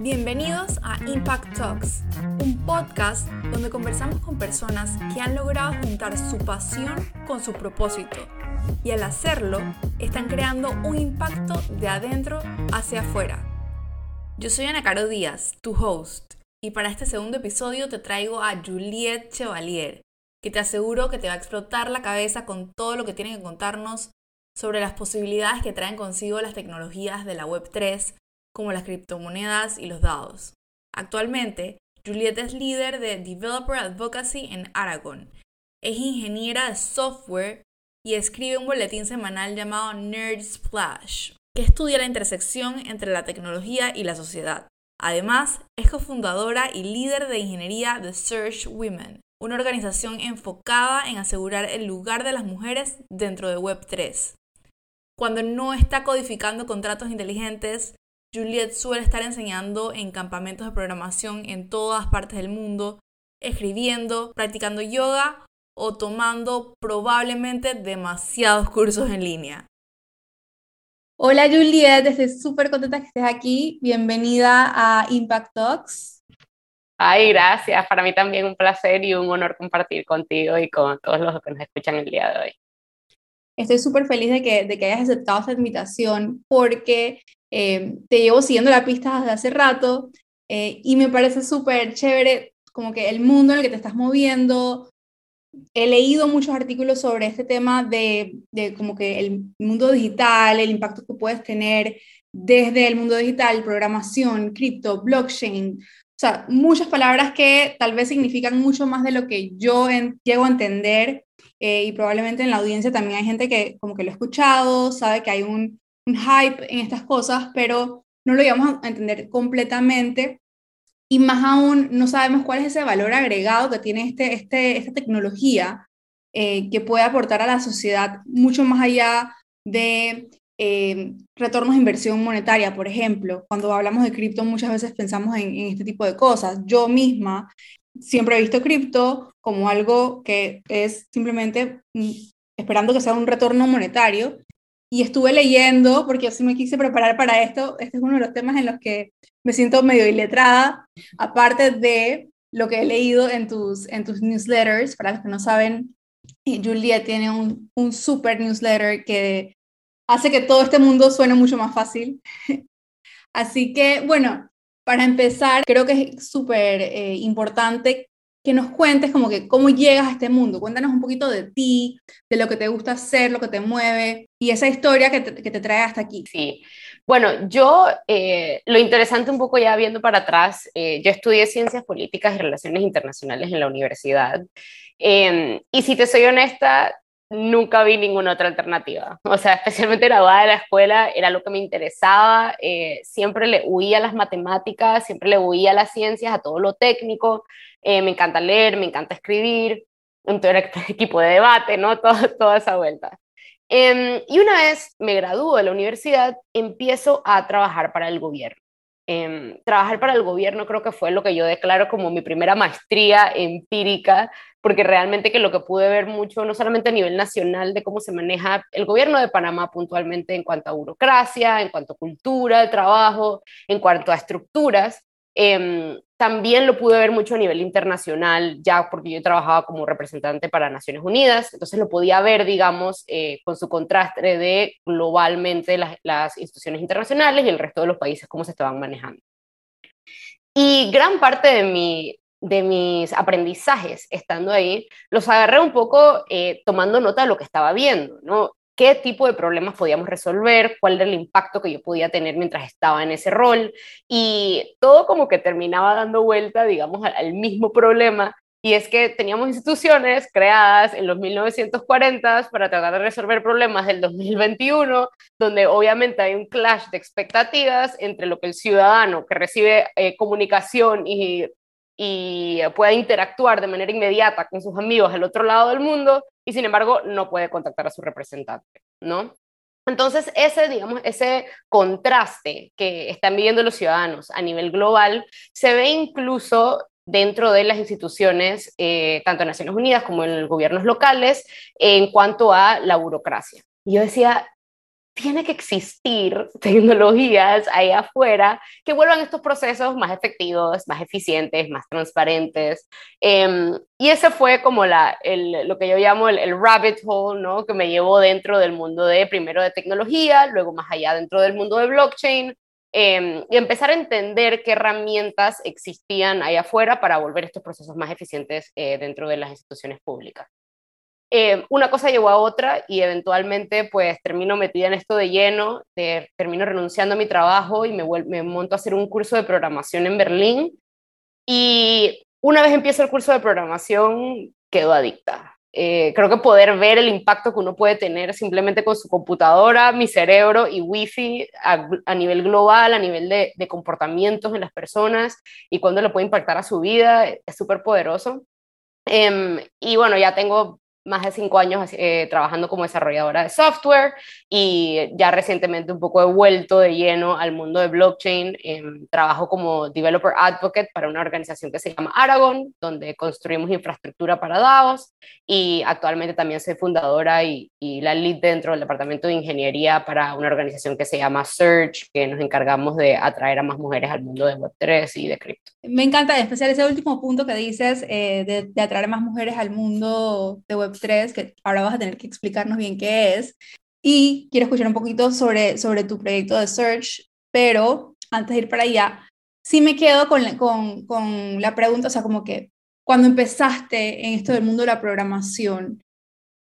Bienvenidos a Impact Talks, un podcast donde conversamos con personas que han logrado juntar su pasión con su propósito y al hacerlo están creando un impacto de adentro hacia afuera. Yo soy Ana Caro Díaz, tu host, y para este segundo episodio te traigo a Juliette Chevalier, que te aseguro que te va a explotar la cabeza con todo lo que tiene que contarnos sobre las posibilidades que traen consigo las tecnologías de la Web3 como las criptomonedas y los dados. Actualmente, Juliette es líder de Developer Advocacy en Aragon. Es ingeniera de software y escribe un boletín semanal llamado Nerd Splash, que estudia la intersección entre la tecnología y la sociedad. Además, es cofundadora y líder de ingeniería de Search Women, una organización enfocada en asegurar el lugar de las mujeres dentro de Web3. Cuando no está codificando contratos inteligentes, Juliet suele estar enseñando en campamentos de programación en todas partes del mundo, escribiendo, practicando yoga o tomando probablemente demasiados cursos en línea. Hola Juliet, estoy súper contenta que estés aquí. Bienvenida a Impact Talks. Ay, gracias. Para mí también un placer y un honor compartir contigo y con todos los que nos escuchan el día de hoy. Estoy súper feliz de que, de que hayas aceptado esta invitación porque eh, te llevo siguiendo la pista desde hace rato eh, y me parece súper chévere como que el mundo en el que te estás moviendo. He leído muchos artículos sobre este tema de, de como que el mundo digital, el impacto que puedes tener desde el mundo digital, programación, cripto, blockchain, sea, muchas palabras que tal vez significan mucho más de lo que yo llego a entender eh, y probablemente en la audiencia también hay gente que como que lo ha escuchado, sabe que hay un, hype en estas cosas, pero no lo íbamos a entender completamente. Y más aún no sabemos cuál es ese valor agregado que tiene este, este, esta tecnología eh, que puede aportar a la sociedad mucho más allá de eh, retornos de inversión monetaria, por ejemplo. Cuando hablamos de cripto muchas veces pensamos en, este tipo de cosas. Yo misma siempre he visto cripto como algo que es simplemente mm, esperando que sea un retorno monetario y estuve leyendo, porque así me quise preparar para esto, este es uno de los temas en los que me siento medio iletrada, aparte de lo que he leído en tus, en tus newsletters, para los que no saben, eh, Julia tiene un, un super newsletter que hace que todo este mundo suene mucho más fácil. Así que, bueno, para empezar, creo que es súper eh, importante que nos cuentes como que cómo llegas a este mundo. Cuéntanos un poquito de ti, de lo que te gusta hacer, lo que te mueve y esa historia que te, trae hasta aquí. Sí, bueno, yo eh, lo interesante un poco ya viendo para atrás, eh, yo estudié ciencias políticas y relaciones internacionales en la universidad em, y si te soy honesta, nunca vi ninguna otra alternativa. O sea, especialmente graduada de la escuela, era lo que me interesaba. Eh, siempre le huía a las matemáticas, siempre le huía a las ciencias, a todo lo técnico. Eh, me encanta leer, me encanta escribir. Entonces era equipo de debate, ¿no? Todo, toda esa vuelta. Em, y una vez me gradúo de la universidad, empiezo a trabajar para el gobierno. Em, trabajar para el gobierno creo que fue lo que yo declaro como mi primera maestría empírica porque realmente que lo que pude ver mucho, no solamente a nivel nacional de cómo se maneja el gobierno de Panamá puntualmente en cuanto a burocracia, en cuanto a cultura de trabajo, en cuanto a estructuras, em, también lo pude ver mucho a nivel internacional, ya porque yo trabajaba como representante para Naciones Unidas, entonces lo podía ver, digamos, eh, con su contraste de globalmente las, las instituciones internacionales y el resto de los países, cómo se estaban manejando. Y gran parte de mi, de mis aprendizajes estando ahí, los agarré un poco eh, tomando nota de lo que estaba viendo, ¿no? ¿Qué tipo de problemas podíamos resolver? ¿Cuál era el impacto que yo podía tener mientras estaba en ese rol? Y todo como que terminaba dando vuelta, digamos, al mismo problema, y es que teníamos instituciones creadas en los 1940 para tratar de resolver problemas del 2021, donde obviamente hay un clash de expectativas entre lo que el ciudadano que recibe eh, comunicación y y puede interactuar de manera inmediata con sus amigos al otro lado del mundo y sin embargo no puede contactar a su representante, ¿no? Entonces, ese, digamos, ese contraste que están viviendo los ciudadanos a nivel global se ve incluso dentro de las instituciones, eh, tanto en Naciones Unidas como en los gobiernos locales, en cuanto a la burocracia. Y yo decía, tiene que existir tecnologías ahí afuera que vuelvan estos procesos más efectivos, más eficientes, más transparentes. Em, y ese fue como la, lo que yo llamo el, el, rabbit hole, ¿no? Que me llevó dentro del mundo de, primero de tecnología, luego más allá dentro del mundo de blockchain, em, y empezar a entender qué herramientas existían ahí afuera para volver estos procesos más eficientes eh, dentro de las instituciones públicas. Eh, una cosa llevó a otra y eventualmente pues termino metida en esto de lleno, termino renunciando a mi trabajo y me, me monto a hacer un curso de programación en Berlín y una vez empiezo el curso de programación quedo adicta. Eh, creo que poder ver el impacto que uno puede tener simplemente con su computadora, mi cerebro y wifi a, a nivel global, a nivel de, de, comportamientos en las personas y cuándo lo puede impactar a su vida es súper poderoso. Eh, y bueno, ya tengo más de cinco años eh, trabajando como desarrolladora de software y ya recientemente un poco he vuelto de lleno al mundo de blockchain. Em, trabajo como developer advocate para una organización que se llama Aragon, donde construimos infraestructura para DAOs y actualmente también soy fundadora y, y, la lead dentro del departamento de ingeniería para una organización que se llama Search, que nos encargamos de atraer a más mujeres al mundo de Web3 y de cripto. Me encanta, en especial ese último punto que dices eh, de, de atraer a más mujeres al mundo de Web 3, que ahora vas a tener que explicarnos bien qué es. Y quiero escuchar un poquito sobre, sobre tu proyecto de Search, pero antes de ir para allá, sí me quedo con, con, con la pregunta, o sea, como que cuando empezaste en esto del mundo de la programación,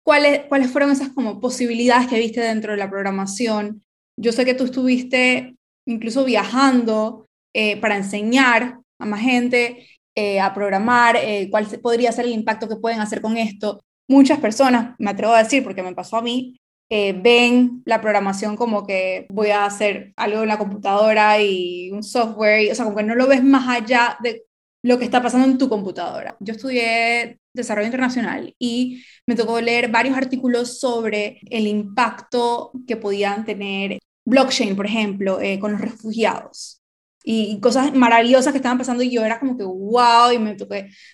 ¿cuáles, ¿cuáles fueron esas como posibilidades que viste dentro de la programación? Yo sé que tú estuviste incluso viajando eh, para enseñar a más gente eh, a programar, eh, cuál podría ser el impacto que pueden hacer con esto muchas personas, me atrevo a decir porque me pasó a mí, eh, ven la programación como que voy a hacer algo en la computadora y un software, y, o sea, como que no lo ves más allá de lo que está pasando en tu computadora. Yo estudié desarrollo internacional y me tocó leer varios artículos sobre el impacto que podían tener blockchain, por ejemplo, eh, con los refugiados y, cosas maravillosas que estaban pasando y yo era como que wow y me,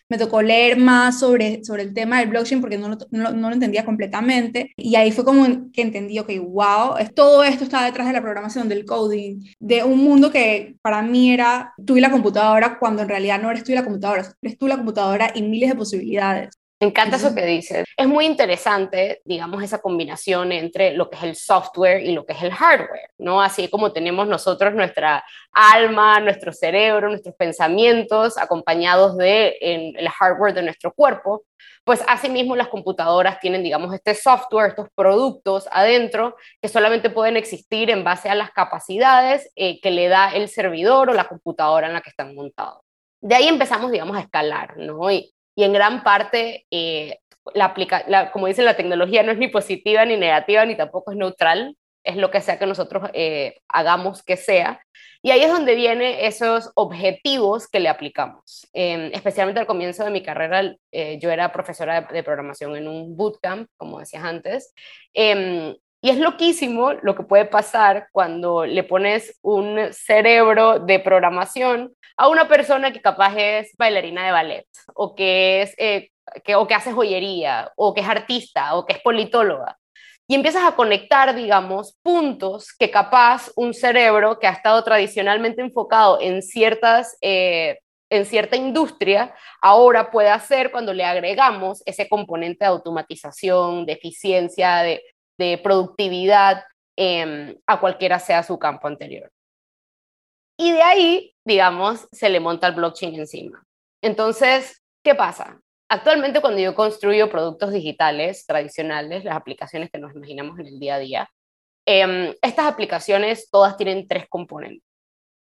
me tocó leer más sobre, sobre el tema del blockchain porque no lo, no, lo entendía completamente y ahí fue como que entendí, ok, wow, todo esto está detrás de la programación, del coding, de un mundo que para mí era tú y la computadora cuando en realidad no eres tú y la computadora, eres tú la computadora y miles de posibilidades. Me encanta eso que dices. Es muy interesante, digamos, esa combinación entre lo que es el software y lo que es el hardware, ¿no? Así como tenemos nosotros nuestra alma, nuestro cerebro, nuestros pensamientos acompañados de el hardware de nuestro cuerpo, pues asimismo las computadoras tienen, digamos, este software, estos productos adentro que solamente pueden existir en base a las capacidades eh, que le da el servidor o la computadora en la que están montados. De ahí empezamos, digamos, a escalar, ¿no? Y y en gran parte, eh, la aplica la, como dicen, la tecnología no es ni positiva ni negativa, ni tampoco es neutral, es lo que sea que nosotros eh, hagamos que sea. Y ahí es donde vienen esos objetivos que le aplicamos. Eh, especialmente al comienzo de mi carrera, eh, yo era profesora de, de, programación en un bootcamp, como decías antes. Y es loquísimo lo que puede pasar cuando le pones un cerebro de programación a una persona que capaz es bailarina de ballet o que, es, eh, que, o que hace joyería o que es artista o que es politóloga. Y empiezas a conectar, digamos, puntos que capaz un cerebro que ha estado tradicionalmente enfocado en ciertas... Eh, en cierta industria, ahora puede hacer cuando le agregamos ese componente de automatización, de eficiencia, de, de productividad eh, a cualquiera sea su campo anterior. Y de ahí, digamos, se le monta el blockchain encima. Entonces, ¿qué pasa? Actualmente cuando yo construyo productos digitales tradicionales, las aplicaciones que nos imaginamos en el día a día, eh, estas aplicaciones todas tienen tres componentes.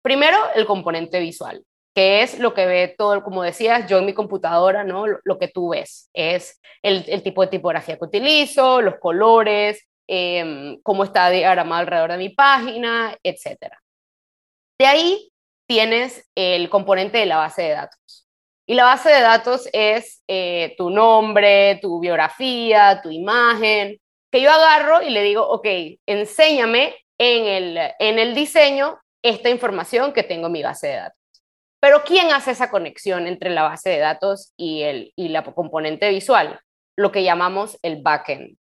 Primero, el componente visual, que es lo que ve todo, como decías, yo en mi computadora, ¿no? Lo, que tú ves es el, tipo de tipografía que utilizo, los colores, eh, cómo está diagramado alrededor de mi página, etcétera. De ahí tienes el componente de la base de datos. Y la base de datos es eh, tu nombre, tu biografía, tu imagen, que yo agarro y le digo, ok, enséñame en el, en el diseño esta información que tengo en mi base de datos. Pero ¿quién hace esa conexión entre la base de datos y, el, y la componente visual? Lo que llamamos el backend.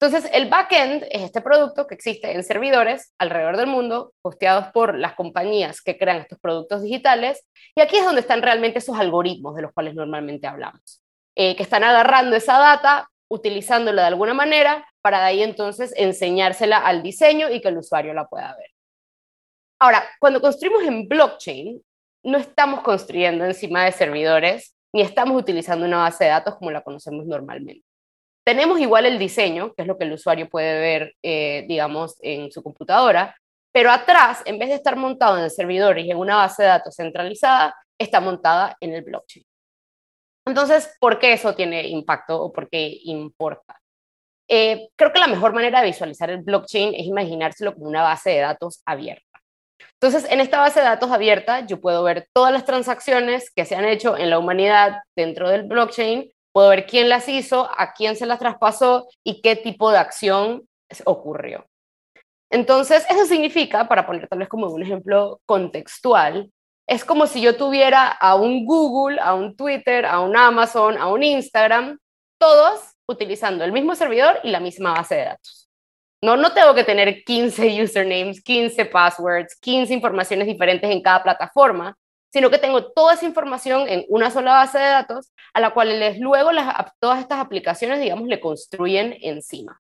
Entonces, el backend es este producto que existe en servidores alrededor del mundo, hosteados por las compañías que crean estos productos digitales, y aquí es donde están realmente esos algoritmos de los cuales normalmente hablamos, eh, que están agarrando esa data, utilizándola de alguna manera, para de ahí entonces enseñársela al diseño y que el usuario la pueda ver. Ahora, cuando construimos en blockchain, no estamos construyendo encima de servidores, ni estamos utilizando una base de datos como la conocemos normalmente. Tenemos igual el diseño, que es lo que el usuario puede ver, eh, digamos, en su computadora, pero atrás, en vez de estar montado en servidores y en una base de datos centralizada, está montada en el blockchain. Entonces, ¿por qué eso tiene impacto o por qué importa? Eh, creo que la mejor manera de visualizar el blockchain es imaginárselo como una base de datos abierta. Entonces, en esta base de datos abierta, yo puedo ver todas las transacciones que se han hecho en la humanidad dentro del blockchain Puedo ver quién las hizo, a quién se las traspasó y qué tipo de acción ocurrió. Entonces, eso significa, para poner tal vez como un ejemplo contextual, es como si yo tuviera a un Google, a un Twitter, a un Amazon, a un Instagram, todos utilizando el mismo servidor y la misma base de datos. No, no tengo que tener 15 usernames, 15 passwords, 15 informaciones diferentes en cada plataforma, sino que tengo toda esa información en una sola base de datos a la cual les, luego las, todas estas aplicaciones, digamos, le construyen encima.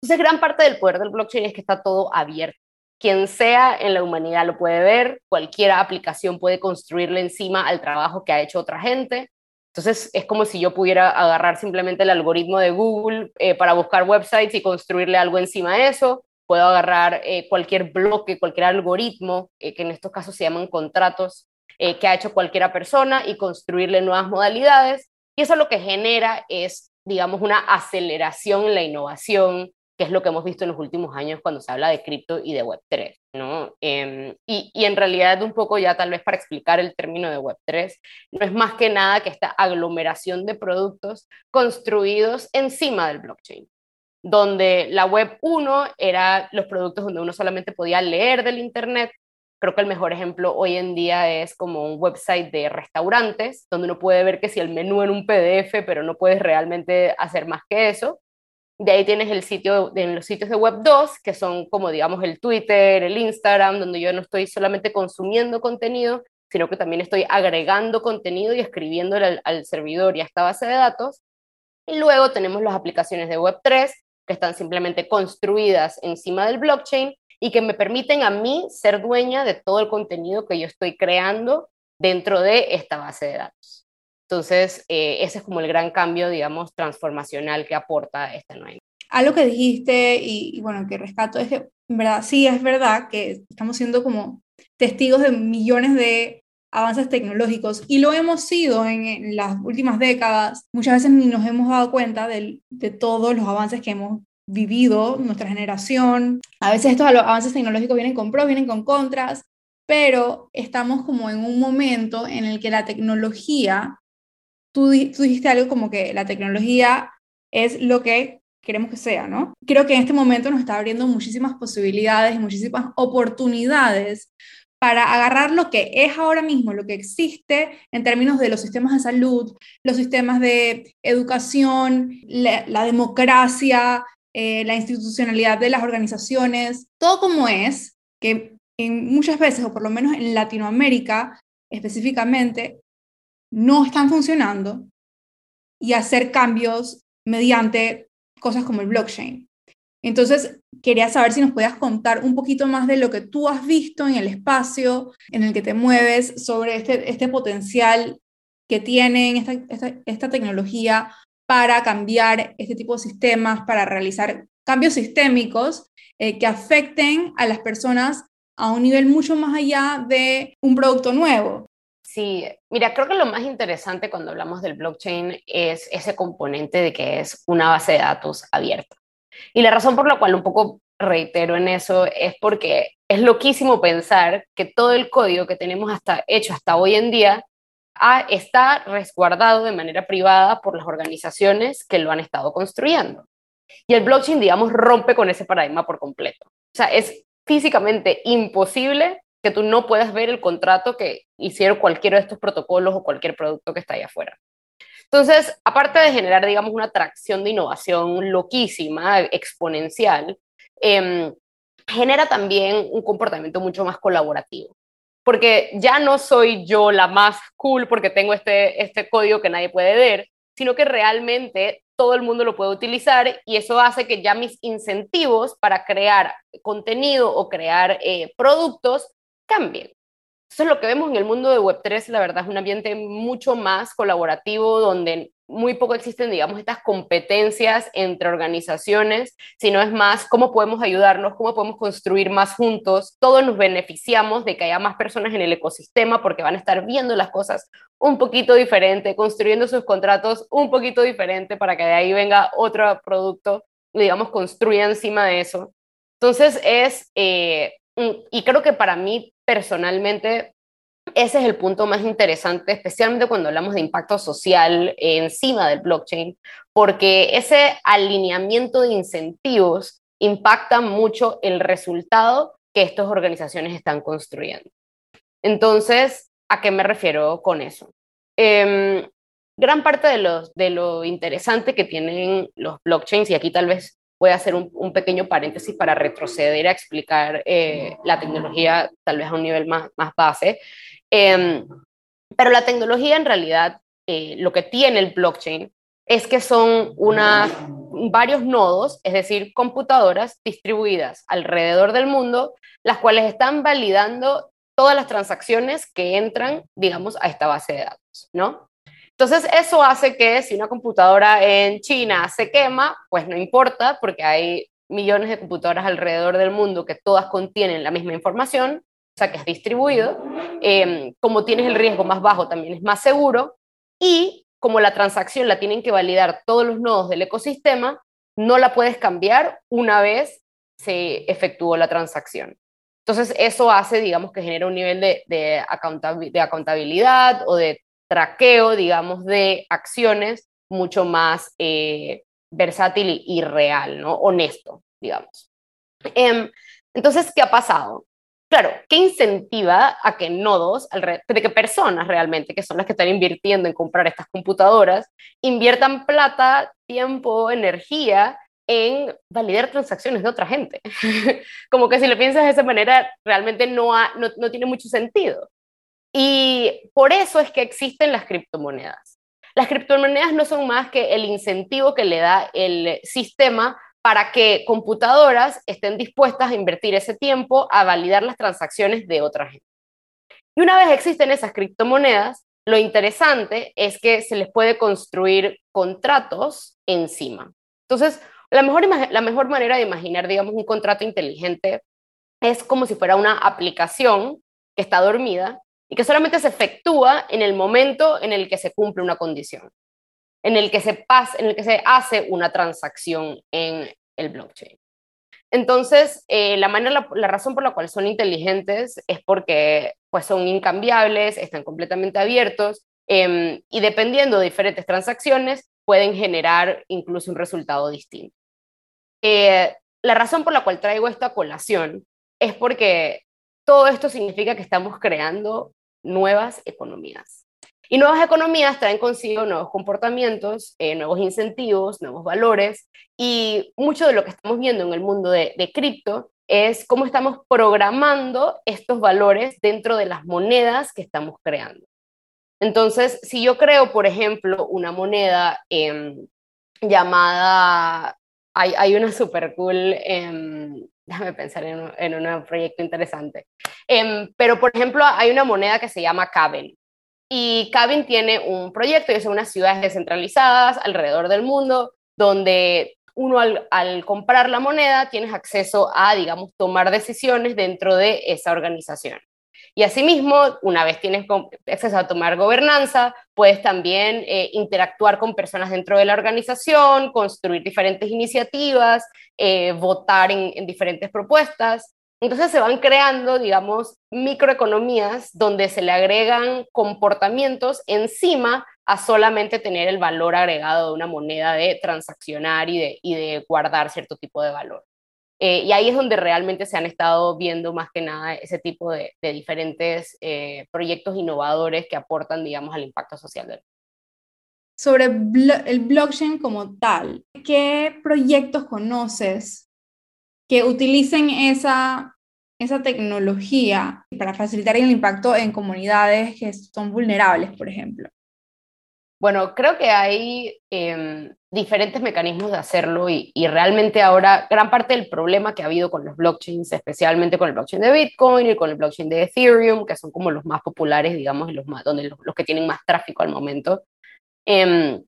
Entonces, gran parte del poder del blockchain es que está todo abierto. Quien sea en la humanidad lo puede ver, cualquier aplicación puede construirle encima al trabajo que ha hecho otra gente. Entonces, es como si yo pudiera agarrar simplemente el algoritmo de Google eh, para buscar websites y construirle algo encima de eso, puedo agarrar eh, cualquier bloque, cualquier algoritmo, eh, que en estos casos se llaman contratos, que ha hecho cualquiera persona y construirle nuevas modalidades. Y eso lo que genera es, digamos, una aceleración en la innovación, que es lo que hemos visto en los últimos años cuando se habla de cripto y de Web3. ¿no? Em, y, y, en realidad, un poco ya tal vez para explicar el término de Web3, no es más que nada que esta aglomeración de productos construidos encima del blockchain donde la web 1 era los productos donde uno solamente podía leer del Internet. Creo que el mejor ejemplo hoy en día es como un website de restaurantes, donde uno puede ver que si el menú en un PDF, pero no puedes realmente hacer más que eso. De ahí tienes el sitio, en los sitios de web 2, que son como digamos el Twitter, el Instagram, donde yo no estoy solamente consumiendo contenido, sino que también estoy agregando contenido y escribiéndole al, al servidor y a esta base de datos. Y luego tenemos las aplicaciones de web 3, que están simplemente construidas encima del blockchain y que me permiten a mí ser dueña de todo el contenido que yo estoy creando dentro de esta base de datos. Entonces, eh, ese es como el gran cambio, digamos, transformacional que aporta esta nueva. Algo que dijiste y, bueno, que rescato es que, en verdad, sí es verdad que estamos siendo como testigos de millones de avances tecnológicos y lo hemos sido en, las últimas décadas. Muchas veces ni nos hemos dado cuenta de, de todos los avances que hemos vivido, nuestra generación. A veces estos avances tecnológicos vienen con pros, vienen con contras, pero estamos como en un momento en el que la tecnología, tú, tú dijiste algo como que la tecnología es lo que queremos que sea, ¿no? Creo que en este momento nos está abriendo muchísimas posibilidades y muchísimas oportunidades para agarrar lo que es ahora mismo, lo que existe en términos de los sistemas de salud, los sistemas de educación, la, democracia, eh, la institucionalidad de las organizaciones, todo como es, que en muchas veces, o por lo menos en Latinoamérica específicamente, no están funcionando y hacer cambios mediante cosas como el blockchain. Entonces, quería saber si nos podías contar un poquito más de lo que tú has visto en el espacio en el que te mueves, sobre este, este potencial que tiene esta, esta, tecnología para cambiar este tipo de sistemas, para realizar cambios sistémicos eh, que afecten a las personas a un nivel mucho más allá de un producto nuevo. Sí, mira, creo que lo más interesante cuando hablamos del blockchain es ese componente de que es una base de datos abierta. Y la razón por la cual un poco reitero en eso es porque es loquísimo pensar que todo el código que tenemos hasta, hecho hasta hoy en día está resguardado de manera privada por las organizaciones que lo han estado construyendo. Y el blockchain, digamos, rompe con ese paradigma por completo. O sea, es físicamente imposible que tú no puedas ver el contrato que hicieron cualquiera de estos protocolos o cualquier producto que está ahí afuera. Entonces, aparte de generar, digamos, una atracción de innovación loquísima, exponencial, em, genera también un comportamiento mucho más colaborativo. Porque ya no soy yo la más cool porque tengo este, este código que nadie puede ver, sino que realmente todo el mundo lo puede utilizar y eso hace que ya mis incentivos para crear contenido o crear eh, productos cambien. Eso es lo que vemos en el mundo de Web3, la verdad es un ambiente mucho más colaborativo donde muy poco existen, digamos, estas competencias entre organizaciones, sino es más cómo podemos ayudarnos, cómo podemos construir más juntos. Todos nos beneficiamos de que haya más personas en el ecosistema porque van a estar viendo las cosas un poquito diferente, construyendo sus contratos un poquito diferente para que de ahí venga otro producto, digamos, construya encima de eso. Entonces es, eh, y creo que para mí personalmente ese es el punto más interesante, especialmente cuando hablamos de impacto social encima del blockchain, porque ese alineamiento de incentivos impacta mucho el resultado que estas organizaciones están construyendo. Entonces, ¿a qué me refiero con eso? Em, gran parte de, de lo interesante que tienen los blockchains, y aquí tal vez voy a hacer un, pequeño paréntesis para retroceder a explicar eh, la tecnología tal vez a un nivel más, más base. Em, pero la tecnología en realidad, eh, lo que tiene el blockchain es que son varios nodos, es decir, computadoras distribuidas alrededor del mundo, las cuales están validando todas las transacciones que entran, digamos, a esta base de datos, ¿no? Entonces, eso hace que si una computadora en China se quema, pues no importa, porque hay millones de computadoras alrededor del mundo que todas contienen la misma información, o sea, que es distribuido. Em, como tienes el riesgo más bajo, también es más seguro. Y como la transacción la tienen que validar todos los nodos del ecosistema, no la puedes cambiar una vez se efectuó la transacción. Entonces, eso hace, digamos, que genera un nivel de, de, de accountabilidad o de traqueo, digamos, de acciones mucho más eh, versátil y, real, ¿no? Honesto, digamos. Em, entonces, ¿qué ha pasado? Claro, ¿qué incentiva a que nodos, de que personas realmente, que son las que están invirtiendo en comprar estas computadoras, inviertan plata, tiempo, energía en validar transacciones de otra gente? Como que si lo piensas de esa manera, realmente no, no, no tiene mucho sentido. Y por eso es que existen las criptomonedas. Las criptomonedas no son más que el incentivo que le da el sistema para que computadoras estén dispuestas a invertir ese tiempo a validar las transacciones de otra gente. Y una vez existen esas criptomonedas, lo interesante es que se les puede construir contratos encima. Entonces, la mejor, la mejor manera de imaginar, digamos, un contrato inteligente es como si fuera una aplicación que está dormida y que solamente se efectúa en el momento en el que se cumple una condición, en el que se, pasa, en el que se hace una transacción en el blockchain. Entonces, eh, la, manera, la, razón por la cual son inteligentes es porque pues, son incambiables, están completamente abiertos em, y dependiendo de diferentes transacciones pueden generar incluso un resultado distinto. Eh, la razón por la cual traigo esta colación es porque todo esto significa que estamos creando nuevas economías. Y nuevas economías traen consigo nuevos comportamientos, eh, nuevos incentivos, nuevos valores, y mucho de lo que estamos viendo en el mundo de, de cripto es cómo estamos programando estos valores dentro de las monedas que estamos creando. Entonces, si yo creo, por ejemplo, una moneda em, llamada, hay, una super cool, em, déjame pensar en, un proyecto interesante. Em, pero, por ejemplo, hay una moneda que se llama Caben. Y Caben tiene un proyecto y son unas ciudades descentralizadas alrededor del mundo donde uno al, al, comprar la moneda tienes acceso a, digamos, tomar decisiones dentro de esa organización. Y asimismo, una vez tienes acceso a tomar gobernanza, puedes también eh, interactuar con personas dentro de la organización, construir diferentes iniciativas, eh, votar en, en diferentes propuestas. Entonces se van creando, digamos, microeconomías donde se le agregan comportamientos encima a solamente tener el valor agregado de una moneda de transaccionar y de, y de guardar cierto tipo de valor. Eh, y ahí es donde realmente se han estado viendo más que nada ese tipo de, diferentes eh, proyectos innovadores que aportan, digamos, al impacto social del sobre el blockchain como tal. ¿Qué proyectos conoces que utilicen esa, esa tecnología para facilitar el impacto en comunidades que son vulnerables, por ejemplo? Bueno, creo que hay em, diferentes mecanismos de hacerlo y, realmente ahora gran parte del problema que ha habido con los blockchains, especialmente con el blockchain de Bitcoin y con el blockchain de Ethereum, que son como los más populares, digamos, los, más, donde los, que tienen más tráfico al momento, em,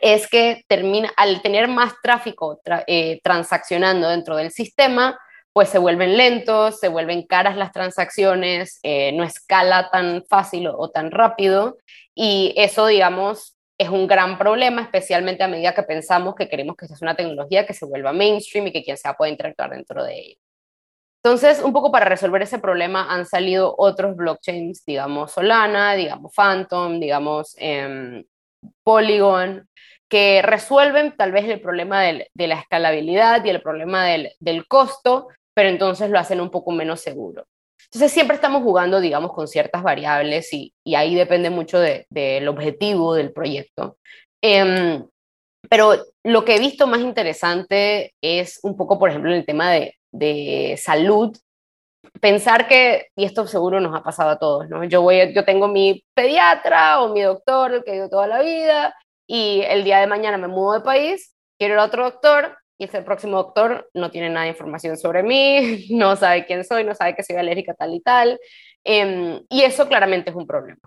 es que termina, al tener más tráfico eh, transaccionando dentro del sistema, pues se vuelven lentos, se vuelven caras las transacciones, eh, no escala tan fácil o, tan rápido y eso, digamos, es un gran problema, especialmente a medida que pensamos que queremos que esta es una tecnología que se vuelva mainstream y que quien sea pueda interactuar dentro de ella. Entonces, un poco para resolver ese problema han salido otros blockchains, digamos Solana, digamos Phantom, digamos em, Polygon, que resuelven tal vez el problema de la escalabilidad y el problema del costo, pero entonces lo hacen un poco menos seguro. Entonces siempre estamos jugando, digamos, con ciertas variables y, ahí depende mucho del objetivo del proyecto. Em, pero lo que he visto más interesante es un poco, por ejemplo, en el tema de, de salud, pensar que, y esto seguro nos ha pasado a todos, ¿no? Yo, voy, yo tengo mi pediatra o mi doctor que he ido toda la vida y el día de mañana me mudo de país, quiero ir a otro doctor y ese próximo doctor no tiene nada de información sobre mí, no sabe quién soy, no sabe que soy alérgica tal y tal. Em, y eso claramente es un problema.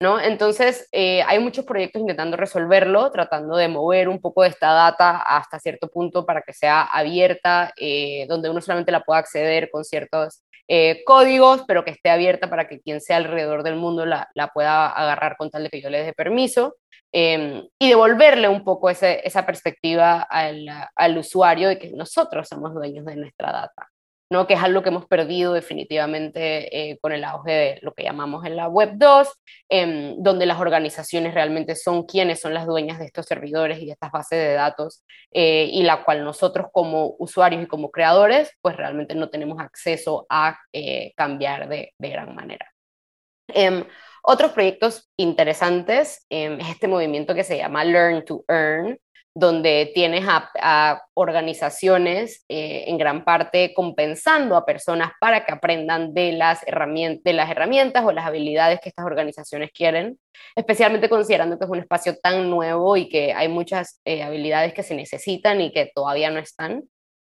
¿no? Entonces, eh, hay muchos proyectos intentando resolverlo, tratando de mover un poco de esta data hasta cierto punto para que sea abierta, eh, donde uno solamente la pueda acceder con ciertos eh, códigos, pero que esté abierta para que quien sea alrededor del mundo la, la pueda agarrar con tal de que yo le dé permiso. Em, y devolverle un poco esa perspectiva al, al, usuario de que nosotros somos dueños de nuestra data, ¿no? que es algo que hemos perdido definitivamente eh, con el auge de lo que llamamos en la Web 2, em, donde las organizaciones realmente son quienes son las dueñas de estos servidores y de estas bases de datos, eh, y la cual nosotros como usuarios y como creadores, pues realmente no tenemos acceso a eh, cambiar de, de gran manera. Otros proyectos interesantes em, es este movimiento que se llama Learn to Earn, donde tienes a, organizaciones eh, en gran parte compensando a personas para que aprendan de las, de las herramientas o las habilidades que estas organizaciones quieren, especialmente considerando que es un espacio tan nuevo y que hay muchas eh, habilidades que se necesitan y que todavía no están.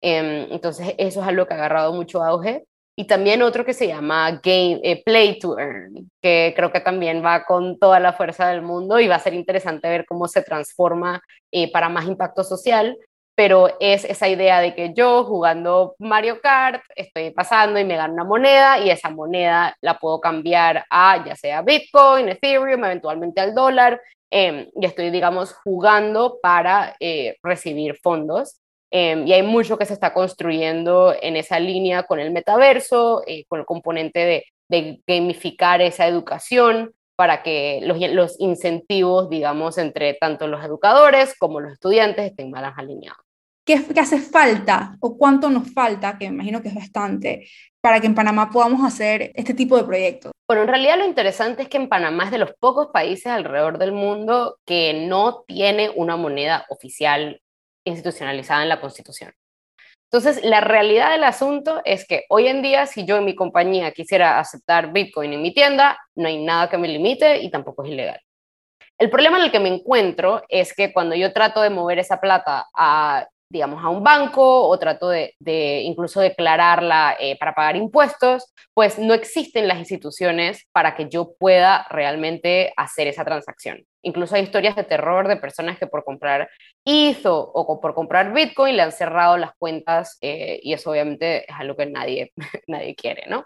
Em, entonces, eso es algo que ha agarrado mucho auge y también otro que se llama Game, eh, Play to Earn, que creo que también va con toda la fuerza del mundo y va a ser interesante ver cómo se transforma eh, para más impacto social, pero es esa idea de que yo jugando Mario Kart estoy pasando y me gano una moneda y esa moneda la puedo cambiar a ya sea Bitcoin, Ethereum, eventualmente al dólar, eh, y estoy, digamos, jugando para eh, recibir fondos. Em, y hay mucho que se está construyendo en esa línea con el metaverso, eh, con el componente de, de, gamificar esa educación para que los, los, incentivos, digamos, entre tanto los educadores como los estudiantes estén más alineados. ¿Qué, ¿Qué, hace falta o cuánto nos falta, que me imagino que es bastante, para que en Panamá podamos hacer este tipo de proyectos? Bueno, en realidad lo interesante es que en Panamá es de los pocos países alrededor del mundo que no tiene una moneda oficial institucionalizada en la Constitución. Entonces, la realidad del asunto es que hoy en día, si yo en mi compañía quisiera aceptar Bitcoin en mi tienda, no hay nada que me limite y tampoco es ilegal. El problema en el que me encuentro es que cuando yo trato de mover esa plata a digamos, a un banco o trato de, incluso declararla eh, para pagar impuestos, pues no existen las instituciones para que yo pueda realmente hacer esa transacción. Incluso hay historias de terror de personas que por comprar ETH o, por comprar Bitcoin le han cerrado las cuentas eh, y eso obviamente es algo que nadie, nadie quiere, ¿no?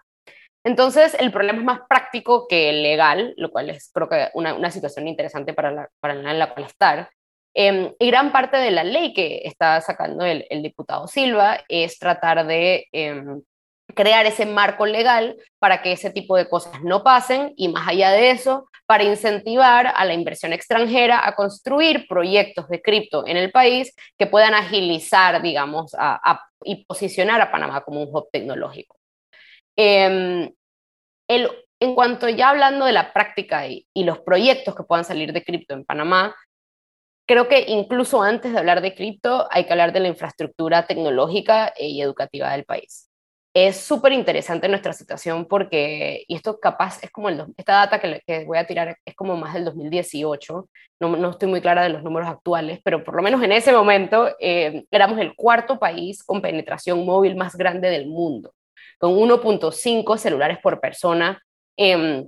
Entonces, el problema es más práctico que legal, lo cual es creo que una, una situación interesante para la, para la cual estar, Em, y gran parte de la ley que está sacando el, diputado Silva es tratar de em, crear ese marco legal para que ese tipo de cosas no pasen y más allá de eso, para incentivar a la inversión extranjera a construir proyectos de cripto en el país que puedan agilizar, digamos, y posicionar a Panamá como un hub tecnológico. Em, en cuanto ya hablando de la práctica y los proyectos que puedan salir de cripto en Panamá, creo que incluso antes de hablar de cripto hay que hablar de la infraestructura tecnológica y educativa del país. Es súper interesante nuestra situación porque, y esto capaz es como el, esta data que, que voy a tirar es como más del 2018, no, no, estoy muy clara de los números actuales, pero por lo menos en ese momento eh, éramos el cuarto país con penetración móvil más grande del mundo, con 1.5 celulares por persona, eh,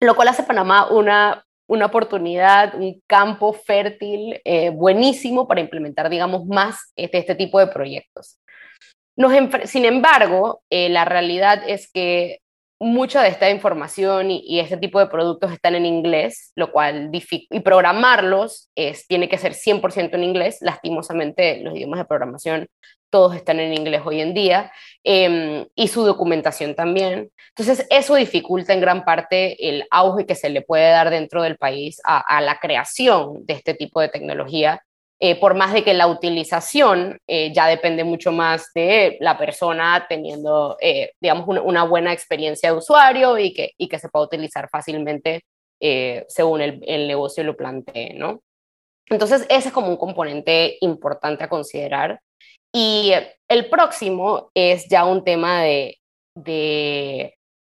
lo cual hace Panamá una, una oportunidad, un campo fértil eh, buenísimo para implementar, digamos, más este, este tipo de proyectos. Sin embargo, eh, la realidad es que mucha de esta información y, este tipo de productos están en inglés, lo cual y programarlos es, tiene que ser 100% en inglés. Lastimosamente, los idiomas de programación todos están en inglés hoy en día, em, y su documentación también. Entonces, eso dificulta en gran parte el auge que se le puede dar dentro del país a, la creación de este tipo de tecnología, eh, por más de que la utilización eh, ya depende mucho más de la persona teniendo, eh, digamos, una, buena experiencia de usuario y que, y que se pueda utilizar fácilmente según el, el negocio lo plantee, ¿no? Entonces, ese es como un componente importante a considerar. Y el próximo es ya un tema de,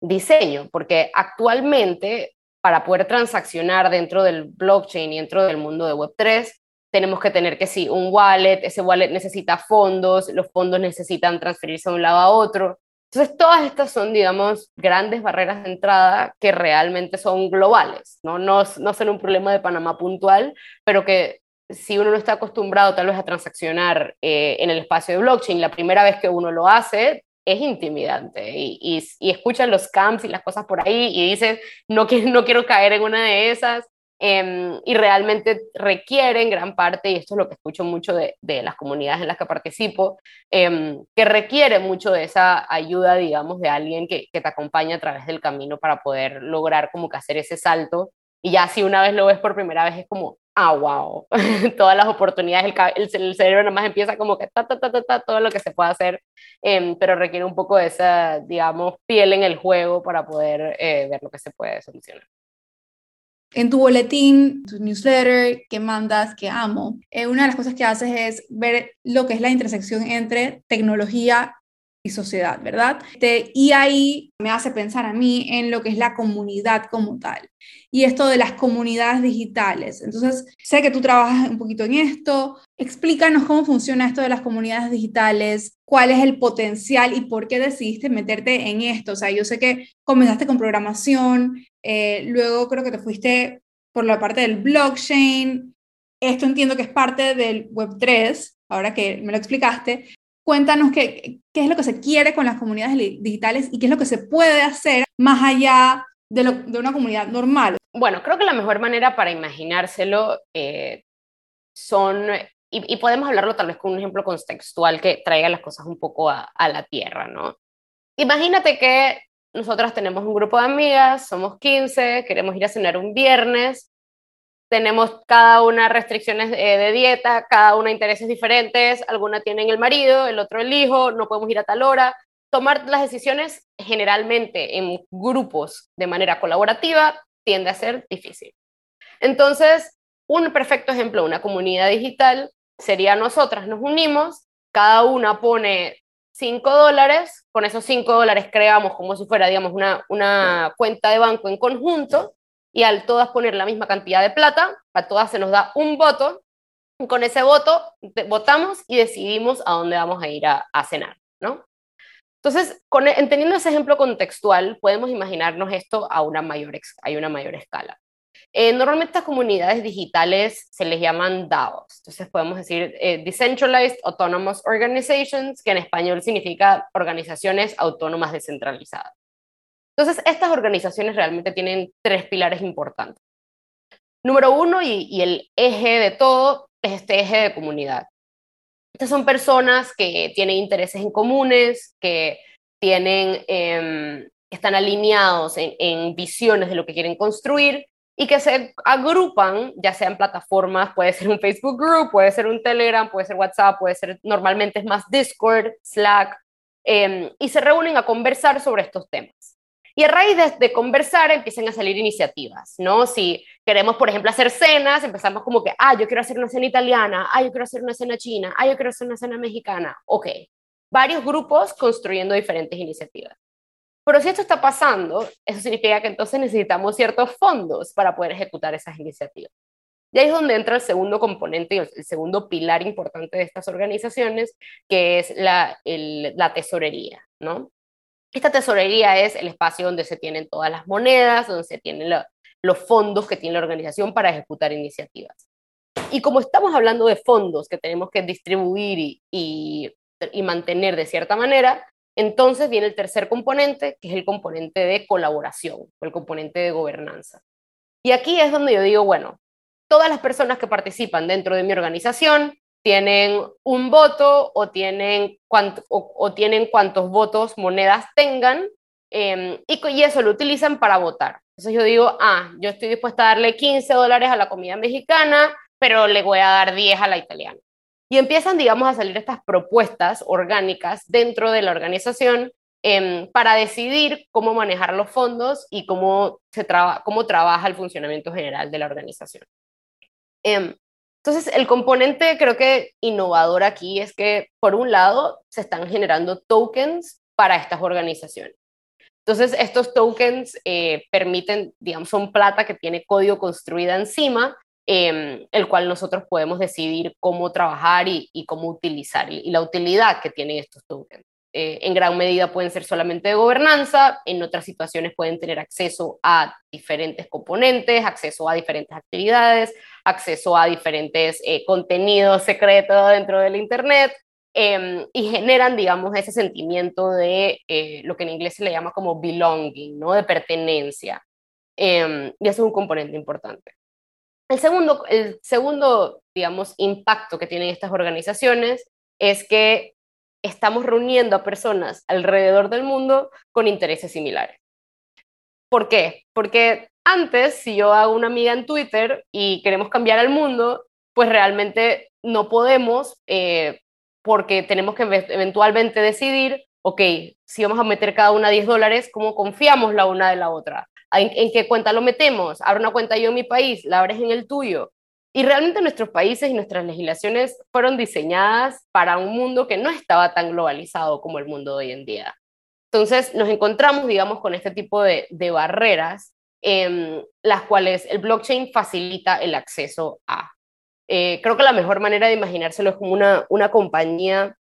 diseño, porque actualmente para poder transaccionar dentro del blockchain y dentro del mundo de Web3, tenemos que tener que sí, un wallet, ese wallet necesita fondos, los fondos necesitan transferirse de un lado a otro. Entonces, todas estas son, digamos, grandes barreras de entrada que realmente son globales, ¿no? No, no son un problema de Panamá puntual, pero que si uno no está acostumbrado tal vez a transaccionar eh, en el espacio de blockchain, la primera vez que uno lo hace es intimidante y, y, escuchan los camps y las cosas por ahí y dices, no, no quiero caer en una de esas. Em, y realmente requiere en gran parte, y esto es lo que escucho mucho de, de las comunidades en las que participo, em, que requiere mucho de esa ayuda, digamos, de alguien que, que te acompañe a través del camino para poder lograr como que hacer ese salto. Y ya si una vez lo ves por primera vez es como, ah, wow, todas las oportunidades, el, el, cerebro nada más empieza como que ta, ta, ta, ta, todo lo que se puede hacer, em, pero requiere un poco de esa, digamos, piel en el juego para poder eh, ver lo que se puede solucionar. En tu boletín, tu newsletter que mandas, que amo, eh, una de las cosas que haces es ver lo que es la intersección entre tecnología y sociedad, ¿verdad? y ahí me hace pensar a mí en lo que es la comunidad como tal y esto de las comunidades digitales. Entonces, sé que tú trabajas un poquito en esto. Explícanos cómo funciona esto de las comunidades digitales, cuál es el potencial y por qué decidiste meterte en esto. O sea, yo sé que comenzaste con programación, eh, luego creo que te fuiste por la parte del blockchain. Esto entiendo que es parte del Web3, ahora que me lo explicaste, Cuéntanos qué, qué es lo que se quiere con las comunidades digitales y qué es lo que se puede hacer más allá de, de una comunidad normal. Bueno, creo que la mejor manera para imaginárselo eh, son, y, podemos hablarlo tal vez con un ejemplo contextual que traiga las cosas un poco a, a la tierra, ¿no? Imagínate que nosotras tenemos un grupo de amigas, somos 15, queremos ir a cenar un viernes, tenemos cada una restricciones de, dieta, cada una intereses diferentes, alguna tienen el marido, el otro el hijo, no podemos ir a tal hora. Tomar las decisiones generalmente en grupos de manera colaborativa tiende a ser difícil. Entonces, un perfecto ejemplo de una comunidad digital sería nosotras nos unimos, cada una pone 5 dólares, con esos 5 dólares creamos como si fuera, digamos, una, una cuenta de banco en conjunto y al todas poner la misma cantidad de plata, a todas se nos da un voto, con ese voto votamos y decidimos a dónde vamos a ir a, cenar, ¿no? Entonces, con, entendiendo ese ejemplo contextual, podemos imaginarnos esto a una mayor, hay una mayor escala. Eh, normalmente estas comunidades digitales se les llaman DAOs, entonces podemos decir eh, Decentralized Autonomous Organizations, que en español significa organizaciones autónomas descentralizadas. Entonces, estas organizaciones realmente tienen tres pilares importantes. Número uno, y, el eje de todo, es este eje de comunidad. Estas son personas que tienen intereses en comunes, que tienen, em, están alineados en, visiones de lo que quieren construir y que se agrupan, ya sea en plataformas, puede ser un Facebook Group, puede ser un Telegram, puede ser WhatsApp, puede ser, normalmente es más Discord, Slack, em, y se reúnen a conversar sobre estos temas. Y a raíz de, conversar empiezan a salir iniciativas, ¿no? Si queremos, por ejemplo, hacer cenas, empezamos como que, ah, yo quiero hacer una cena italiana, ah, yo quiero hacer una cena china, ah, yo quiero hacer una cena mexicana. Ok, varios grupos construyendo diferentes iniciativas. Pero si esto está pasando, eso significa que entonces necesitamos ciertos fondos para poder ejecutar esas iniciativas. Y ahí es donde entra el segundo componente y el, segundo pilar importante de estas organizaciones, que es la, la tesorería, ¿no? Esta tesorería es el espacio donde se tienen todas las monedas, donde se tienen los fondos que tiene la organización para ejecutar iniciativas. Y como estamos hablando de fondos que tenemos que distribuir y, y mantener de cierta manera, entonces viene el tercer componente, que es el componente de colaboración, o el componente de gobernanza. Y aquí es donde yo digo, bueno, todas las personas que participan dentro de mi organización tienen un voto o tienen, o, tienen cuantos votos, monedas tengan, em, y, eso lo utilizan para votar. Entonces yo digo, ah, yo estoy dispuesta a darle 15 dólares a la comida mexicana, pero le voy a dar 10 a la italiana. Y empiezan, digamos, a salir estas propuestas orgánicas dentro de la organización em, para decidir cómo manejar los fondos y cómo, se cómo trabaja el funcionamiento general de la organización. Em, entonces, el componente creo que innovador aquí es que, por un lado, se están generando tokens para estas organizaciones. Entonces, estos tokens eh, permiten, digamos, son plata que tiene código construida encima, em, el cual nosotros podemos decidir cómo trabajar y, cómo utilizar y, la utilidad que tienen estos tokens. Eh, en gran medida pueden ser solamente de gobernanza, en otras situaciones pueden tener acceso a diferentes componentes, acceso a diferentes actividades, acceso a diferentes eh, contenidos secretos dentro del Internet em, y generan, digamos, ese sentimiento de eh, lo que en inglés se le llama como belonging, ¿no? De pertenencia. Em, y eso es un componente importante. El segundo, el segundo, digamos, impacto que tienen estas organizaciones es que estamos reuniendo a personas alrededor del mundo con intereses similares. ¿Por qué? Porque antes, si yo hago una amiga en Twitter y queremos cambiar el mundo, pues realmente no podemos eh, porque tenemos que eventualmente decidir, ok, si vamos a meter cada una 10 dólares, ¿cómo confiamos la una de la otra? ¿En, ¿En, qué cuenta lo metemos? Abro una cuenta yo en mi país, la abres en el tuyo. Y realmente nuestros países y nuestras legislaciones fueron diseñadas para un mundo que no estaba tan globalizado como el mundo de hoy en día. Entonces nos encontramos, digamos, con este tipo de, barreras, en las cuales el blockchain facilita el acceso a. Eh, creo que la mejor manera de imaginárselo es como una, una compañía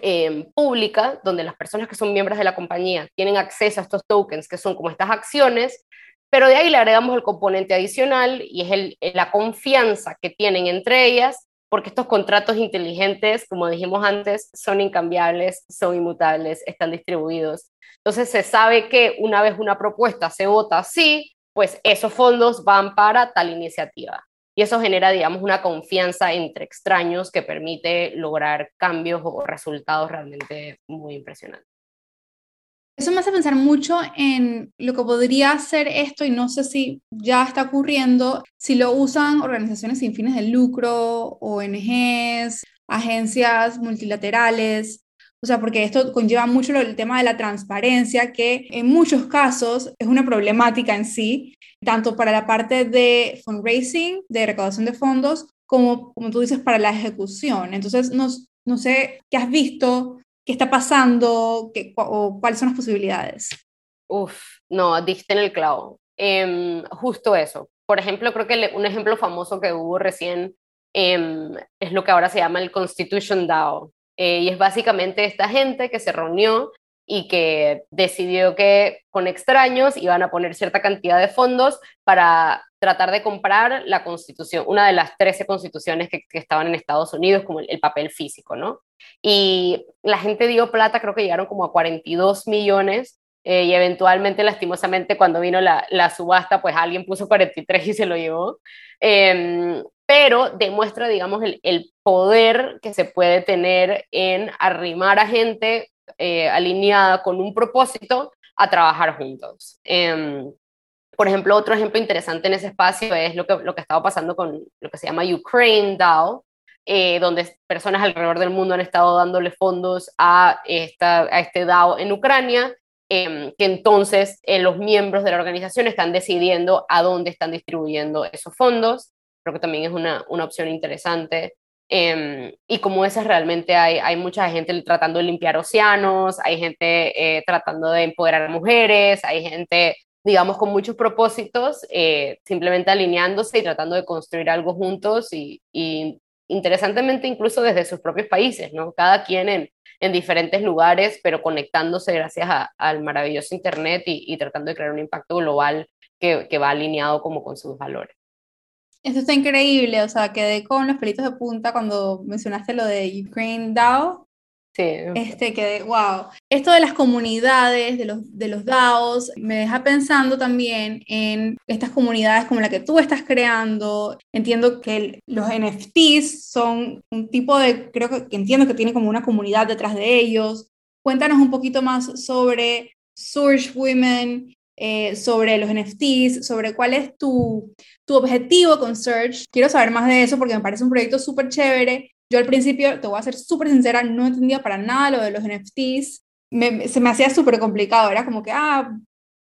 em, pública, donde las personas que son miembros de la compañía tienen acceso a estos tokens, que son como estas acciones, pero de ahí le agregamos el componente adicional y es el, la confianza que tienen entre ellas, porque estos contratos inteligentes, como dijimos antes, son incambiables, son inmutables, están distribuidos. Entonces se sabe que una vez una propuesta se vota así, pues esos fondos van para tal iniciativa. Y eso genera, digamos, una confianza entre extraños que permite lograr cambios o resultados realmente muy impresionantes. Eso me hace pensar mucho en lo que podría ser esto y no sé si ya está ocurriendo, si lo usan organizaciones sin fines de lucro, ONGs, agencias multilaterales. O sea, porque esto conlleva mucho el tema de la transparencia, que en muchos casos es una problemática en sí, tanto para la parte de fundraising, de recaudación de fondos, como, como tú dices, para la ejecución. Entonces, no, no sé qué has visto qué está pasando qué, o cuáles son las posibilidades. Uf, no, diste en el clavo. Em, justo eso. Por ejemplo, creo que un ejemplo famoso que hubo recién em, es lo que ahora se llama el Constitution DAO. Eh, y es básicamente esta gente que se reunió y que decidió que con extraños iban a poner cierta cantidad de fondos para tratar de comprar la constitución, una de las 13 constituciones que, estaban en Estados Unidos, como el, papel físico, ¿no? Y la gente dio plata, creo que llegaron como a 42 millones, eh, y eventualmente, lastimosamente, cuando vino la, la, subasta, pues alguien puso 43 y se lo llevó. Em, pero demuestra, digamos, el, el, poder que se puede tener en arrimar a gente eh, alineada con un propósito a trabajar juntos. Em, por ejemplo, otro ejemplo interesante en ese espacio es lo que, lo que estaba pasando con lo que se llama Ukraine DAO, eh, donde personas alrededor del mundo han estado dándole fondos a, esta, a este DAO en Ucrania em, que entonces eh, los miembros de la organización están decidiendo a dónde están distribuyendo esos fondos. Creo que también es una, una opción interesante. Em, y como esas realmente hay, hay mucha gente tratando de limpiar océanos, hay gente eh, tratando de empoderar a mujeres, hay gente, digamos, con muchos propósitos, eh, simplemente alineándose y tratando de construir algo juntos y, y, interesantemente incluso desde sus propios países, ¿no? Cada quien en, en diferentes lugares, pero conectándose gracias al maravilloso Internet y, y, tratando de crear un impacto global que, que va alineado como con sus valores. Esto está increíble, o sea, quedé con los pelitos de punta cuando mencionaste lo de Ukraine DAO. Sí. Este, quedé, wow. Esto de las comunidades, de los, de los DAOs, me deja pensando también en estas comunidades como la que tú estás creando. Entiendo que los NFTs son un tipo de, creo que, que entiendo que tiene como una comunidad detrás de ellos. Cuéntanos un poquito más sobre Surge Women, eh, sobre los NFTs, sobre cuál es tu, tu objetivo con Search. Quiero saber más de eso porque me parece un proyecto súper chévere. Yo al principio, te voy a ser súper sincera, no entendía para nada lo de los NFTs. se me hacía súper complicado. Era como que, ah,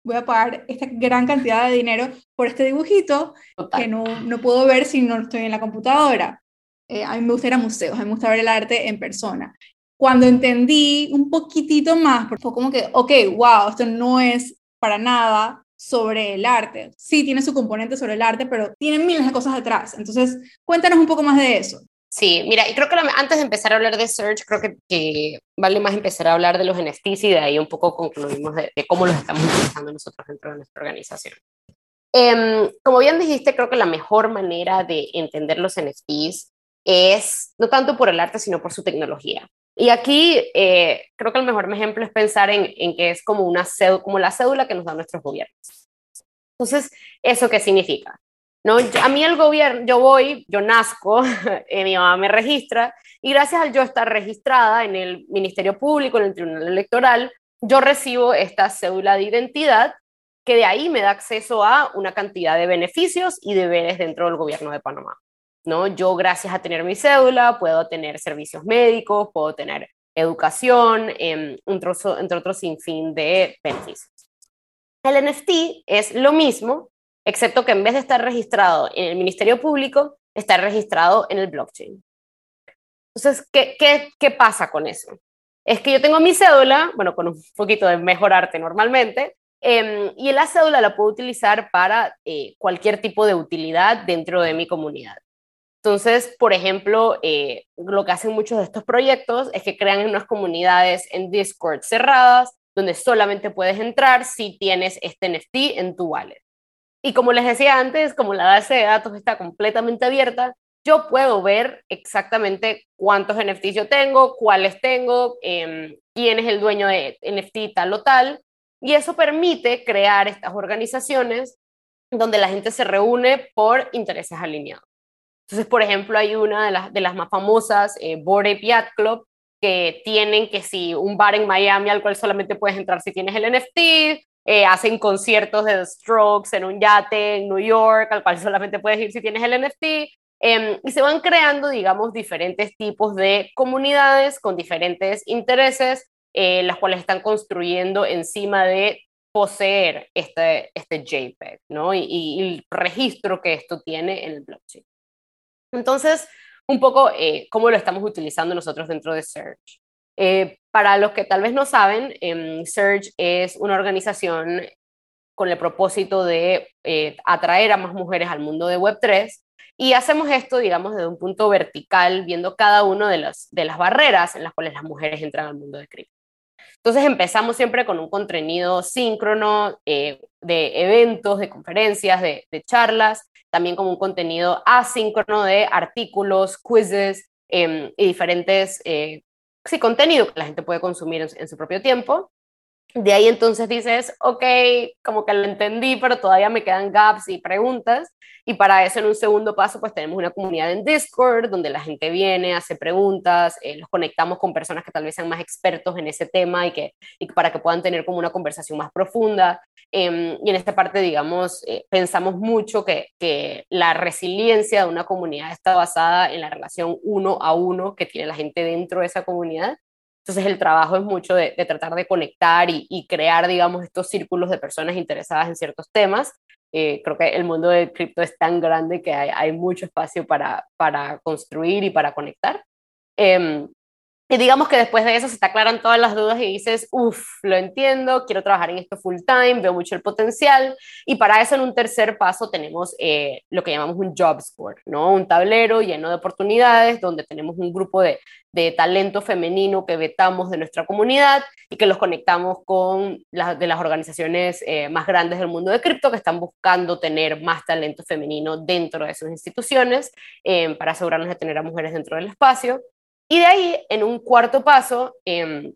voy a pagar esta gran cantidad de dinero por este dibujito que no, no puedo ver si no estoy en la computadora. Eh, a mí me gusta ir a museos, a mí me gusta ver el arte en persona. Cuando entendí un poquitito más, fue como que, ok, wow, esto no es para nada sobre el arte. Sí, tiene su componente sobre el arte, pero tiene miles de cosas detrás. Entonces, cuéntanos un poco más de eso. Sí, mira, y creo que antes de empezar a hablar de Search, creo que, vale más empezar a hablar de los NFTs y de ahí un poco concluimos de, cómo los estamos utilizando nosotros dentro de nuestra organización. Em, como bien dijiste, creo que la mejor manera de entender los NFTs es no tanto por el arte, sino por su tecnología. Y aquí eh, creo que el mejor ejemplo es pensar en, en que es como, una como la cédula que nos dan nuestros gobiernos. Entonces, ¿eso qué significa? ¿No? a mí el gobierno, yo voy, yo nazco, eh, mi mamá me registra, y gracias al yo estar registrada en el Ministerio Público, en el Tribunal Electoral, yo recibo esta cédula de identidad que de ahí me da acceso a una cantidad de beneficios y deberes dentro del gobierno de Panamá. ¿no? Yo gracias a tener mi cédula puedo tener servicios médicos, puedo tener educación, eh, entre otros sinfín de beneficios. El NFT es lo mismo, excepto que en vez de estar registrado en el Ministerio Público, está registrado en el blockchain. Entonces, ¿qué, qué, qué pasa con eso? Es que yo tengo mi cédula, bueno, con un poquito de mejorarte normalmente, eh, y la cédula la puedo utilizar para eh, cualquier tipo de utilidad dentro de mi comunidad. Entonces, por ejemplo, eh, lo que hacen muchos de estos proyectos es que crean unas comunidades en Discord cerradas donde solamente puedes entrar si tienes este NFT en tu wallet. Y como les decía antes, como la base de datos está completamente abierta, yo puedo ver exactamente cuántos NFTs yo tengo, cuáles tengo, em, quién es el dueño de NFT tal o tal. Y eso permite crear estas organizaciones donde la gente se reúne por intereses alineados. Entonces, por ejemplo, hay una de las, más famosas, eh, Bored Yacht Club, que tienen que si un bar en Miami al cual solamente puedes entrar si tienes el NFT, eh, hacen conciertos de The Strokes en un yate en New York al cual solamente puedes ir si tienes el NFT, em, y se van creando, digamos, diferentes tipos de comunidades con diferentes intereses, eh, las cuales están construyendo encima de poseer este, este JPEG, ¿no? Y, el registro que esto tiene en el blockchain. Entonces, un poco eh, cómo lo estamos utilizando nosotros dentro de Search. Eh, para los que tal vez no saben, eh, Search es una organización con el propósito de eh, atraer a más mujeres al mundo de Web3 y hacemos esto, digamos, desde un punto vertical, viendo cada una de, de las barreras en las cuales las mujeres entran al mundo de cripto. Entonces empezamos siempre con un contenido síncrono de eventos, de conferencias, de, charlas, también como un contenido asíncrono de artículos, quizzes em, y diferentes, eh, sí, contenido que la gente puede consumir en, su propio tiempo. De ahí entonces dices, ok, como que lo entendí, pero todavía me quedan gaps y preguntas. Y para eso en un segundo paso, pues tenemos una comunidad en Discord donde la gente viene, hace preguntas, eh, los conectamos con personas que tal vez sean más expertos en ese tema y, que, y para que puedan tener como una conversación más profunda. Em, y en esta parte, digamos, eh, pensamos mucho que, que la resiliencia de una comunidad está basada en la relación uno a uno que tiene la gente dentro de esa comunidad Entonces el trabajo es mucho de, tratar de conectar y, crear, digamos, estos círculos de personas interesadas en ciertos temas. Eh, creo que el mundo de cripto es tan grande que hay, mucho espacio para, para construir y para conectar. Em, y digamos que después de eso se te aclaran todas las dudas y dices, uff, lo entiendo, quiero trabajar en esto full time, veo mucho el potencial. Y para eso en un tercer paso tenemos eh, lo que llamamos un job score, ¿no? Un tablero lleno de oportunidades donde tenemos un grupo de, de talento femenino que vetamos de nuestra comunidad y que los conectamos con las de las organizaciones eh, más grandes del mundo de cripto que están buscando tener más talento femenino dentro de sus instituciones eh, para asegurarnos de tener a mujeres dentro del espacio. Y de ahí, en un cuarto paso, em,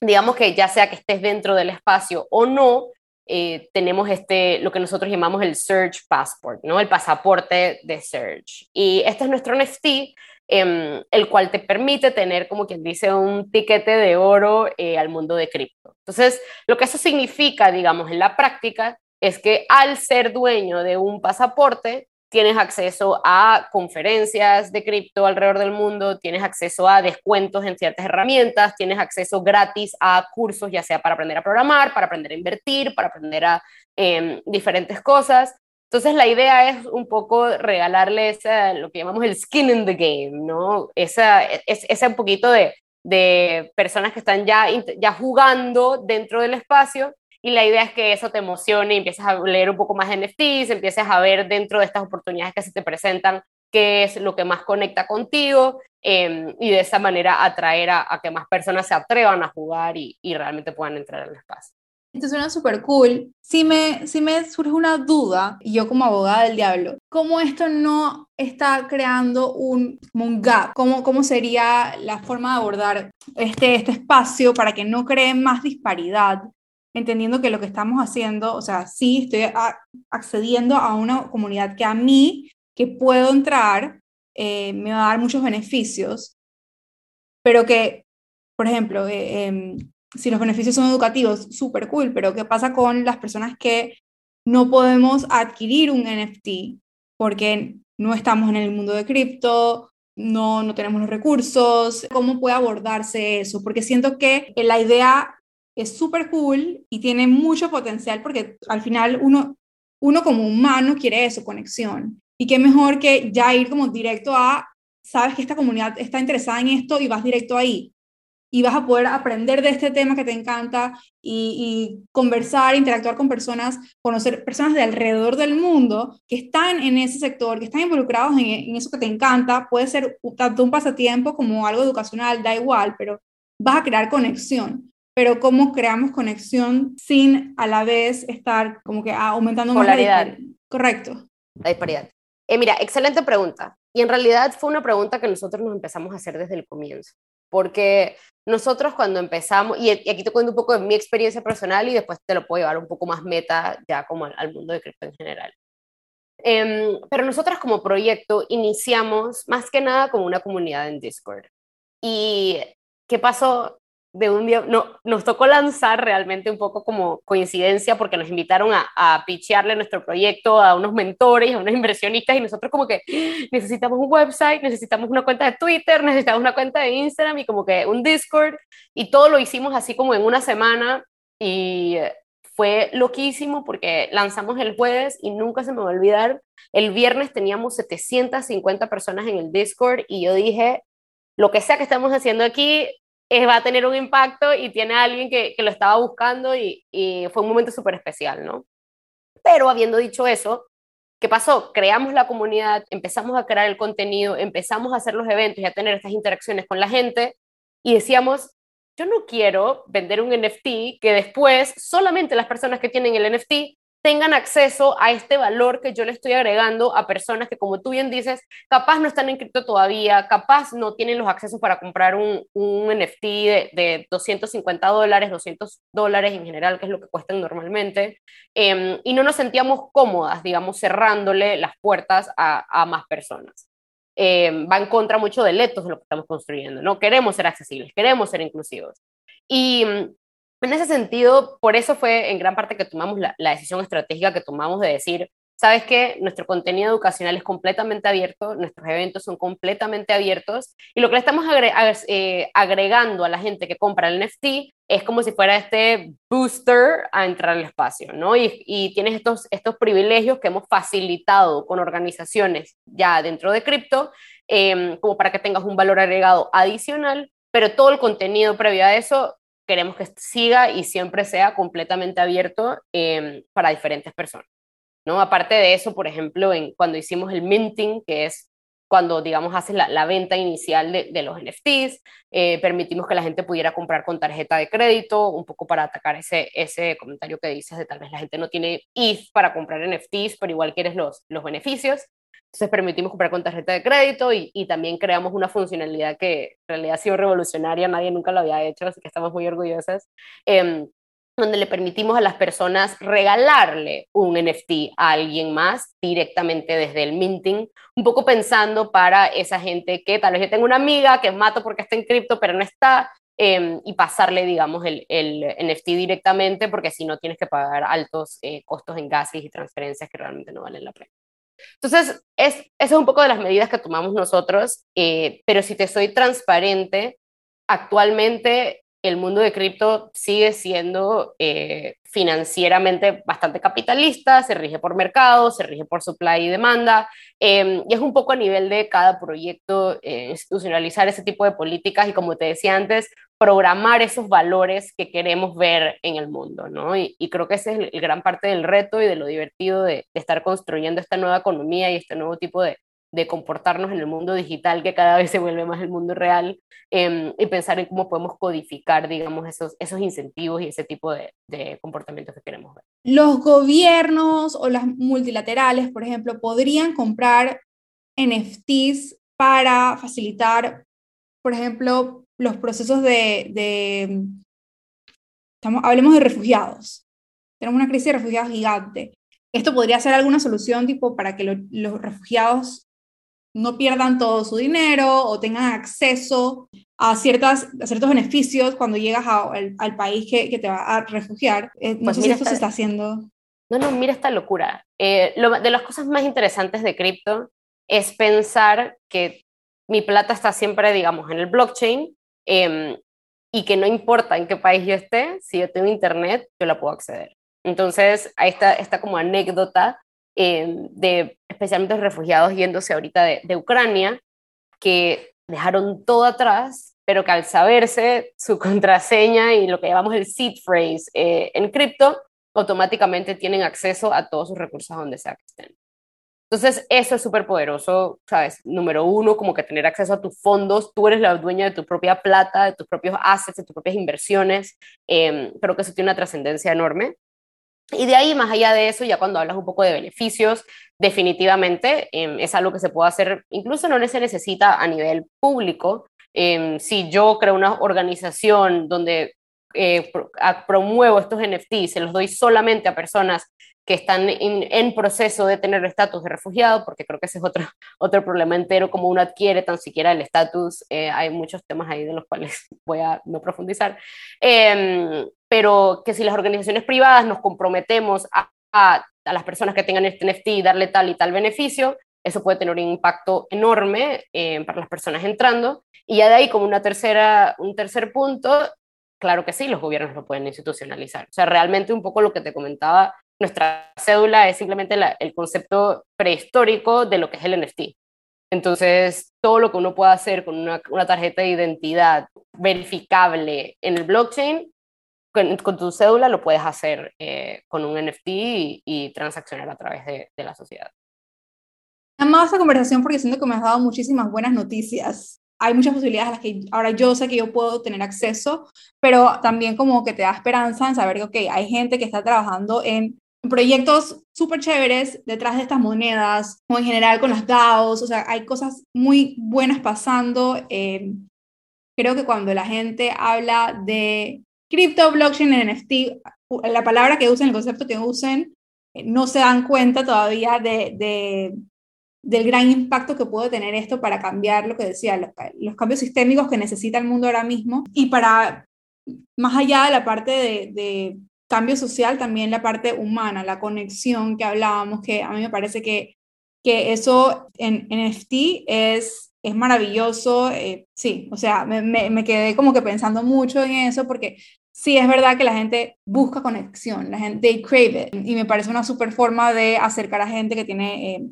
digamos que ya sea que estés dentro del espacio o no, eh, tenemos este, lo que nosotros llamamos el Search Passport, ¿no? el pasaporte de Search. Y este es nuestro NFT, em, el cual te permite tener, como quien dice, un tiquete de oro eh, al mundo de cripto. Entonces, lo que eso significa, digamos, en la práctica, es que al ser dueño de un pasaporte, tienes acceso a conferencias de cripto alrededor del mundo, tienes acceso a descuentos en ciertas herramientas, tienes acceso gratis a cursos, ya sea para aprender a programar, para aprender a invertir, para aprender a em, diferentes cosas. Entonces la idea es un poco regalarle esa, lo que llamamos el skin in the game, ¿no? Esa, es, un poquito de, de personas que están ya, ya jugando dentro del espacio y la idea es que eso te emocione y empieces a leer un poco más de NFTs, empieces a ver dentro de estas oportunidades que se te presentan qué es lo que más conecta contigo em, y de esa manera atraer a, que más personas se atrevan a jugar y, y realmente puedan entrar al espacio. Esto suena súper cool. Si me, si me surge una duda, yo como abogada del diablo, ¿cómo esto no está creando un, un gap? ¿Cómo, ¿Cómo sería la forma de abordar este, este espacio para que no cree más disparidad entendiendo que lo que estamos haciendo, o sea, sí estoy accediendo a una comunidad que a mí, que puedo entrar, eh, me va a dar muchos beneficios, pero que, por ejemplo, eh, em, si los beneficios son educativos, súper cool, pero ¿qué pasa con las personas que no podemos adquirir un NFT porque no estamos en el mundo de cripto, no, no tenemos los recursos? ¿Cómo puede abordarse eso? Porque siento que la idea es súper cool y tiene mucho potencial porque al final uno, uno como humano quiere eso, conexión. Y qué mejor que ya ir como directo a, sabes que esta comunidad está interesada en esto y vas directo ahí. Y vas a poder aprender de este tema que te encanta y, conversar, interactuar con personas, conocer personas de alrededor del mundo que están en ese sector, que están involucrados en, en eso que te encanta. Puede ser tanto un pasatiempo como algo educacional, da igual, pero vas a crear conexión pero cómo creamos conexión sin a la vez estar como que aumentando Polaridad. la Correcto. La disparidad. Eh, mira, excelente pregunta. Y en realidad fue una pregunta que nosotros nos empezamos a hacer desde el comienzo. Porque nosotros cuando empezamos, y aquí te cuento un poco de mi experiencia personal y después te lo puedo llevar un poco más meta ya como al, mundo de cripto en general. Em, pero nosotros como proyecto iniciamos más que nada como una comunidad en Discord. ¿Y qué pasó? De un día, no, nos tocó lanzar realmente un poco como coincidencia porque nos invitaron a, a pitchearle nuestro proyecto a unos mentores, a unos inversionistas y nosotros como que necesitamos un website, necesitamos una cuenta de Twitter, necesitamos una cuenta de Instagram y como que un Discord. Y todo lo hicimos así como en una semana y fue loquísimo porque lanzamos el jueves y nunca se me va a olvidar, el viernes teníamos 750 personas en el Discord y yo dije, lo que sea que estamos haciendo aquí, va a tener un impacto y tiene alguien que, que lo estaba buscando y, y fue un momento súper especial, ¿no? Pero habiendo dicho eso, ¿qué pasó? Creamos la comunidad, empezamos a crear el contenido, empezamos a hacer los eventos y a tener estas interacciones con la gente y decíamos, yo no quiero vender un NFT que después solamente las personas que tienen el NFT tengan acceso a este valor que yo le estoy agregando a personas que, como tú bien dices, capaz no están en cripto todavía, capaz no tienen los accesos para comprar un, un NFT de, 250 dólares, 200 dólares en general, que es lo que cuestan normalmente, em, y no nos sentíamos cómodas, digamos, cerrándole las puertas a, a más personas. Em, va en contra mucho del etos de lo que estamos construyendo, ¿no? Queremos ser accesibles, queremos ser inclusivos. Y en ese sentido, por eso fue en gran parte que tomamos la, decisión estratégica que tomamos de decir, sabes que nuestro contenido educacional es completamente abierto, nuestros eventos son completamente abiertos y lo que le estamos eh, agregando a la gente que compra el NFT es como si fuera este booster a entrar al espacio, ¿no? Y, tienes estos, estos privilegios que hemos facilitado con organizaciones ya dentro de cripto, em, como para que tengas un valor agregado adicional, pero todo el contenido previo a eso queremos que siga y siempre sea completamente abierto em, para diferentes personas. ¿no? Aparte de eso, por ejemplo, en, cuando hicimos el minting, que es cuando, digamos, haces la, venta inicial de, los NFTs, eh, permitimos que la gente pudiera comprar con tarjeta de crédito, un poco para atacar ese, ese comentario que dices de tal vez la gente no tiene ETH para comprar NFTs, pero igual quieres los, los beneficios. Entonces permitimos comprar con tarjeta de crédito y, y, también creamos una funcionalidad que en realidad ha sido revolucionaria, nadie nunca lo había hecho, así que estamos muy orgullosas, eh, donde le permitimos a las personas regalarle un NFT a alguien más directamente desde el minting, un poco pensando para esa gente que tal vez yo tengo una amiga que mato porque está en cripto pero no está, em, y pasarle, digamos, el, el, NFT directamente porque si no tienes que pagar altos eh, costos en gases y transferencias que realmente no valen la pena. Entonces, es, esa es un poco de las medidas que tomamos nosotros, eh, pero si te soy transparente, actualmente el mundo de cripto sigue siendo eh, financieramente bastante capitalista, se rige por mercado, se rige por supply y demanda, em, y es un poco a nivel de cada proyecto eh, institucionalizar ese tipo de políticas y como te decía antes, programar esos valores que queremos ver en el mundo, ¿no? Y, creo que ese es el, gran parte del reto y de lo divertido de, de estar construyendo esta nueva economía y este nuevo tipo de, de comportarnos en el mundo digital que cada vez se vuelve más el mundo real em, y pensar en cómo podemos codificar, digamos, esos, esos incentivos y ese tipo de, comportamientos que queremos ver. Los gobiernos o las multilaterales, por ejemplo, podrían comprar NFTs para facilitar, por ejemplo, los procesos de, de hablemos de refugiados. Tenemos una crisis de refugiados gigante. Esto podría ser alguna solución tipo para que los refugiados no pierdan todo su dinero o tengan acceso a, ciertas, ciertos beneficios cuando llegas al, país que, te va a refugiar. Eh, no pues sé si esto se está haciendo. No, no, mira esta locura. Eh, lo, de las cosas más interesantes de cripto es pensar que mi plata está siempre, digamos, en el blockchain em, y que no importa en qué país yo esté, si yo tengo internet, yo la puedo acceder. Entonces, ahí está esta como anécdota Em, de especialmente los refugiados yéndose ahorita de, Ucrania, que dejaron todo atrás, pero que al saberse su contraseña y lo que llamamos el seed phrase eh, en cripto, automáticamente tienen acceso a todos sus recursos donde sea que estén. Entonces, eso es súper poderoso, ¿sabes? Número uno, como que tener acceso a tus fondos, tú eres la dueña de tu propia plata, de tus propios assets, de tus propias inversiones, eh, creo que eso tiene una trascendencia enorme. Y de ahí, más allá de eso, ya cuando hablas un poco de beneficios, definitivamente em, es algo que se puede hacer, incluso no se necesita a nivel público. Em, si yo creo una organización donde eh, promuevo estos NFTs, se los doy solamente a personas que están en, proceso de tener estatus de refugiado, porque creo que ese es otro, otro problema entero, como uno adquiere tan siquiera el estatus, eh, hay muchos temas ahí de los cuales voy a no profundizar, em, pero que si las organizaciones privadas nos comprometemos a, a, las personas que tengan este NFT darle tal y tal beneficio, eso puede tener un impacto enorme eh, para las personas entrando. Y ya de ahí, como una tercera, un tercer punto, claro que sí, los gobiernos lo pueden institucionalizar. O sea, realmente un poco lo que te comentaba nuestra cédula es simplemente el concepto prehistórico de lo que es el NFT. Entonces, todo lo que uno pueda hacer con una, tarjeta de identidad verificable en el blockchain, con, tu cédula lo puedes hacer eh, con un NFT y, transaccionar a través de, de la sociedad. Amado esta conversación porque siento que me has dado muchísimas buenas noticias. Hay muchas posibilidades a las que ahora yo sé que yo puedo tener acceso, pero también como que te da esperanza en saber que, ok, hay gente que está trabajando en proyectos súper chéveres detrás de estas monedas, o en general con las DAOs, o sea, hay cosas muy buenas pasando. Eh, creo que cuando la gente habla de cripto, blockchain, NFT, la palabra que usen, el concepto que usen, eh, no se dan cuenta todavía de, de, del gran impacto que puede tener esto para cambiar lo que decía, los, cambios sistémicos que necesita el mundo ahora mismo y para, más allá de la parte de cambio social, también la parte humana, la conexión que hablábamos, que a mí me parece que, que eso en, NFT es, es maravilloso. Eh, sí, o sea, me, me, quedé como que pensando mucho en eso porque sí es verdad que la gente busca conexión, la gente they crave it, y me parece una super forma de acercar a gente que tiene eh,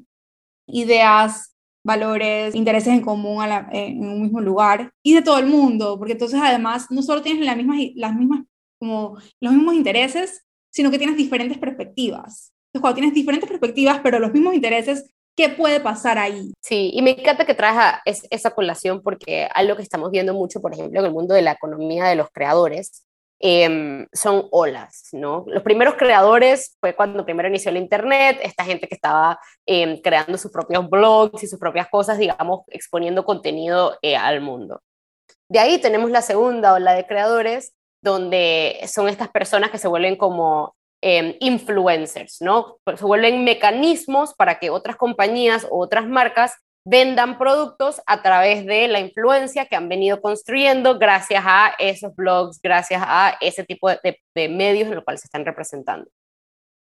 ideas, valores, intereses en común en un mismo lugar y de todo el mundo, porque entonces además no solo tienes las mismas, las mismas, como los mismos intereses, sino que tienes diferentes perspectivas. Entonces, cuando tienes diferentes perspectivas, pero los mismos intereses, ¿qué puede pasar ahí? Sí, y me encanta que traes esa colación porque algo que estamos viendo mucho, por ejemplo, en el mundo de la economía de los creadores, Em, son olas, ¿no? Los primeros creadores fue cuando primero inició el Internet, esta gente que estaba em, creando sus propios blogs y sus propias cosas, digamos, exponiendo contenido eh, al mundo. De ahí tenemos la segunda ola de creadores, donde son estas personas que se vuelven como em, influencers, ¿no? Se vuelven mecanismos para que otras compañías o otras marcas vendan productos a través de la influencia que han venido construyendo gracias a esos blogs, gracias a ese tipo de, medios en los cuales se están representando.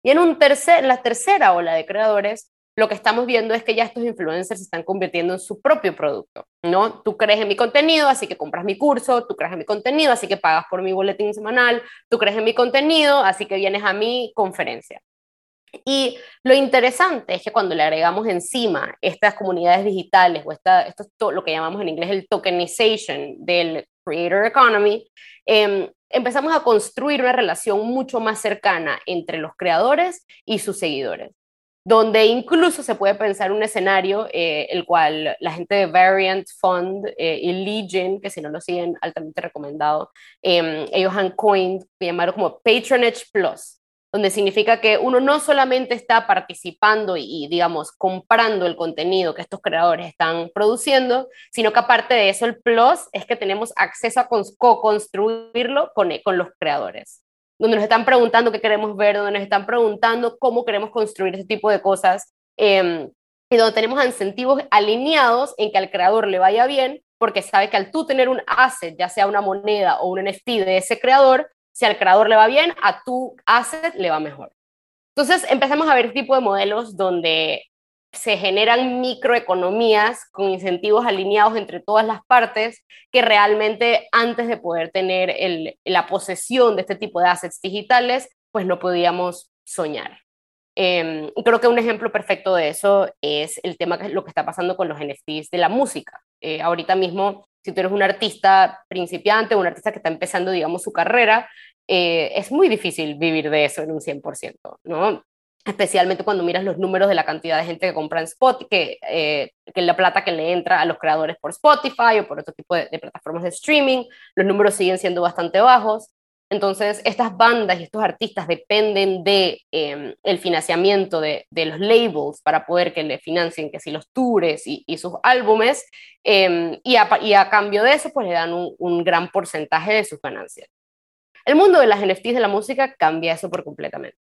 Y en, un tercer, la tercera ola de creadores, lo que estamos viendo es que ya estos influencers se están convirtiendo en su propio producto, ¿no? Tú crees en mi contenido, así que compras mi curso, tú crees en mi contenido, así que pagas por mi boletín semanal, tú crees en mi contenido, así que vienes a mi conferencia. Y lo interesante es que cuando le agregamos encima estas comunidades digitales o esta, esto es lo que llamamos en inglés el tokenization del creator economy, em, empezamos a construir una relación mucho más cercana entre los creadores y sus seguidores, donde incluso se puede pensar un escenario eh, el cual la gente de Variant Fund eh, y Legion, que si no lo siguen, altamente recomendado, em, ellos han coined, llamaron como Patronage Plus donde significa que uno no solamente está participando y, digamos, comprando el contenido que estos creadores están produciendo, sino que aparte de eso, el plus es que tenemos acceso a co-construirlo con, con los creadores, donde nos están preguntando qué queremos ver, donde nos están preguntando cómo queremos construir este tipo de cosas, em, y donde tenemos incentivos alineados en que al creador le vaya bien, porque sabe que al tú tener un asset, ya sea una moneda o un NFT de ese creador, si al creador le va bien, a tu asset le va mejor. Entonces empezamos a ver tipo de modelos donde se generan microeconomías con incentivos alineados entre todas las partes que realmente antes de poder tener la posesión de este tipo de assets digitales, pues no podíamos soñar. Eh, creo que un ejemplo perfecto de eso es el tema que lo que está pasando con los NFTs de la música. Eh, ahorita mismo, si tú eres un artista principiante, un artista que está empezando, digamos, su carrera, eh, es muy difícil vivir de eso en un 100%, ¿no? Especialmente cuando miras los números de la cantidad de gente que compra en Spotify, que, eh, que la plata que le entra a los creadores por Spotify o por otro tipo de, plataformas de streaming, los números siguen siendo bastante bajos. Entonces, estas bandas y estos artistas dependen de em, el financiamiento de, de, los labels para poder que le financien que si los tours y, y sus álbumes, em, y, a, y, a, cambio de eso, pues le dan un, un gran porcentaje de sus ganancias. El mundo de las NFTs de la música cambia eso por completamente.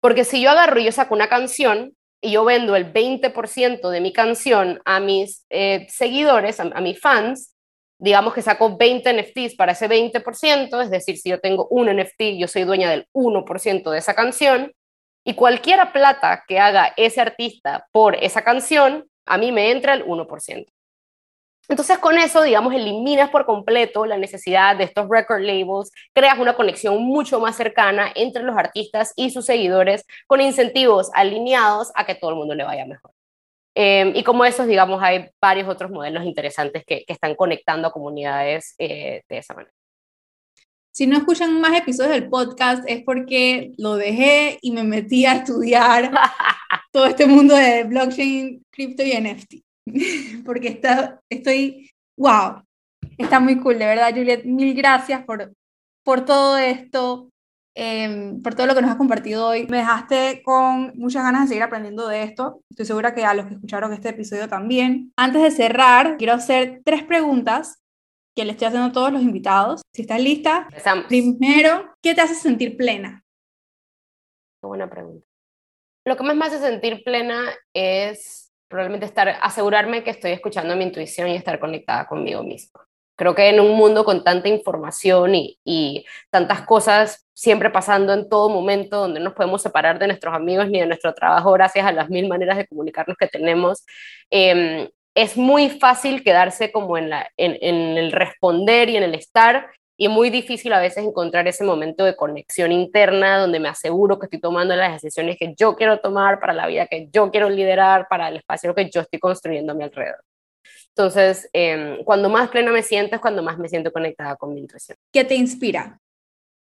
Porque si yo agarro y yo saco una canción y yo vendo el 20% de mi canción a mis eh, seguidores, a, mis fans, digamos que saco 20 NFTs para ese 20%, es decir, si yo tengo un NFT, yo soy dueña del 1% de esa canción, y cualquier plata que haga ese artista por esa canción, a mí me entra el 1%. Entonces con eso, digamos, eliminas por completo la necesidad de estos record labels, creas una conexión mucho más cercana entre los artistas y sus seguidores con incentivos alineados a que todo el mundo le vaya mejor. Em, y como esos, digamos, hay varios otros modelos interesantes que, están conectando a comunidades eh, de esa manera. Si no escuchan más episodios del podcast es porque lo dejé y me metí a estudiar todo este mundo de blockchain, cripto y NFT. porque está, estoy, wow, está muy cool, de verdad, Juliet, mil gracias por, por todo esto, em, por todo lo que nos has compartido hoy. Me dejaste con muchas ganas de seguir aprendiendo de esto. Estoy segura que a los que escucharon este episodio también. Antes de cerrar, quiero hacer tres preguntas que le estoy haciendo a todos los invitados. Si estás lista, primero, ¿qué te hace sentir plena? Qué buena pregunta. Lo que más me hace sentir plena es probablemente estar, asegurarme que estoy escuchando mi intuición y estar conectada conmigo misma. Creo que en un mundo con tanta información y, y, tantas cosas siempre pasando en todo momento, donde no nos podemos separar de nuestros amigos ni de nuestro trabajo gracias a las mil maneras de comunicarnos que tenemos, eh, es muy fácil quedarse como en, la, en, el responder y en el estar y muy difícil a veces encontrar ese momento de conexión interna donde me aseguro que estoy tomando las decisiones que yo quiero tomar para la vida que yo quiero liderar, para el espacio que yo estoy construyendo a mi alrededor. Entonces, eh, cuando más plena me siento es cuando más me siento conectada con mi intuición. ¿Qué te inspira?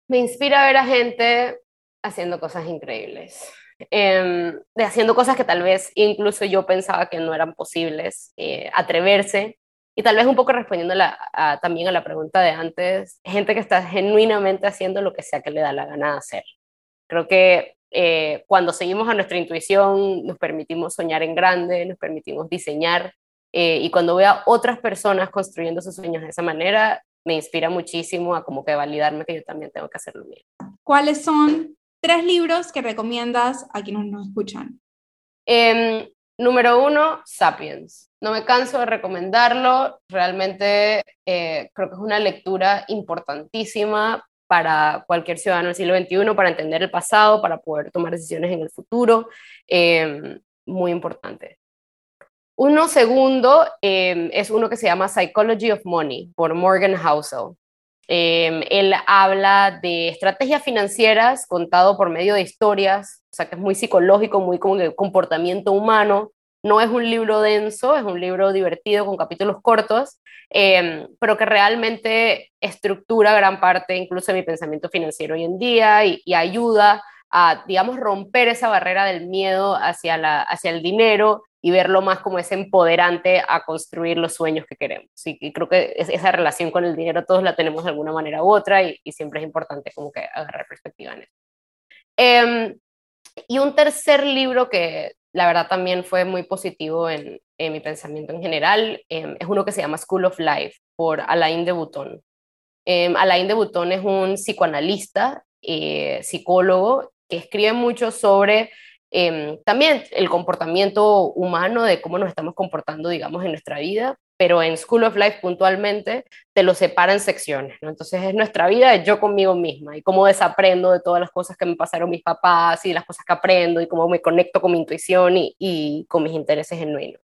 Me inspira ver a gente haciendo cosas increíbles, eh, de haciendo cosas que tal vez incluso yo pensaba que no eran posibles, eh, atreverse, y tal vez un poco respondiendo a, también a la pregunta de antes, gente que está genuinamente haciendo lo que sea que le da la gana de hacer. Creo que eh, cuando seguimos a nuestra intuición, nos permitimos soñar en grande, nos permitimos diseñar, eh, y cuando veo a otras personas construyendo sus sueños de esa manera, me inspira muchísimo a como que validarme que yo también tengo que hacer lo mismo. ¿Cuáles son tres libros que recomiendas a quienes nos escuchan? Eh, número uno, Sapiens no me canso de recomendarlo, realmente eh, creo que es una lectura importantísima para cualquier ciudadano del siglo XXI, para entender el pasado, para poder tomar decisiones en el futuro, em, muy importante. Uno segundo em, es uno que se llama Psychology of Money por Morgan Housel. Em, él habla de estrategias financieras contado por medio de historias, o sea que es muy psicológico, muy como de comportamiento humano, no es un libro denso, es un libro divertido con capítulos cortos, em, pero que realmente estructura gran parte incluso de mi pensamiento financiero hoy en día y, ayuda a, digamos, romper esa barrera del miedo hacia, la, hacia el dinero y verlo más como ese empoderante a construir los sueños que queremos. Y, creo que esa relación con el dinero todos la tenemos de alguna manera u otra y, siempre es importante como que agarrar perspectiva en eso. Em, y un tercer libro que la verdad también fue muy positivo en, mi pensamiento en general. Em, es uno que se llama School of Life por Alain de Botton. Eh, Alain de Botton es un psicoanalista, eh, psicólogo, que escribe mucho sobre em, también el comportamiento humano, de cómo nos estamos comportando, digamos, en nuestra vida, pero en School of Life puntualmente te lo separa en secciones, ¿no? Entonces es nuestra vida de yo conmigo misma y cómo desaprendo de todas las cosas que me pasaron mis papás y las cosas que aprendo y cómo me conecto con mi intuición y, y con mis intereses genuinos.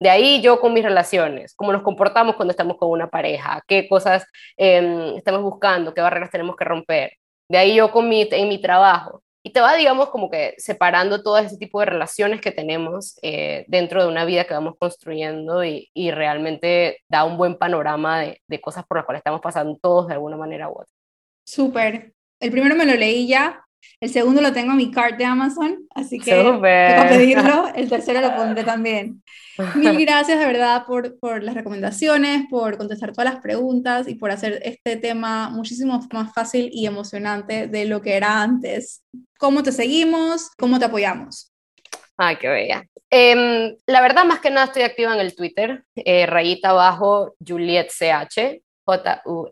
De ahí yo con mis relaciones, cómo nos comportamos cuando estamos con una pareja, qué cosas eh, estamos buscando, qué barreras tenemos que romper. De ahí yo con mi, en mi trabajo, y te va, digamos, como que separando todo ese tipo de relaciones que tenemos eh, dentro de una vida que vamos construyendo y, realmente da un buen panorama de, de, cosas por las cuales estamos pasando todos de alguna manera u otra. Súper. El primero me lo leí ya, el segundo lo tengo en mi cart de Amazon, así que para pedirlo. El tercero lo pondré también. Mil gracias de verdad por, por las recomendaciones, por contestar todas las preguntas y por hacer este tema muchísimo más fácil y emocionante de lo que era antes. ¿Cómo te seguimos? ¿Cómo te apoyamos? Ay, qué bella. Eh, la verdad, más que nada estoy activa en el Twitter, eh, rayita abajo, Juliet CH, J-U-L-I-E-T-T-E-C-H.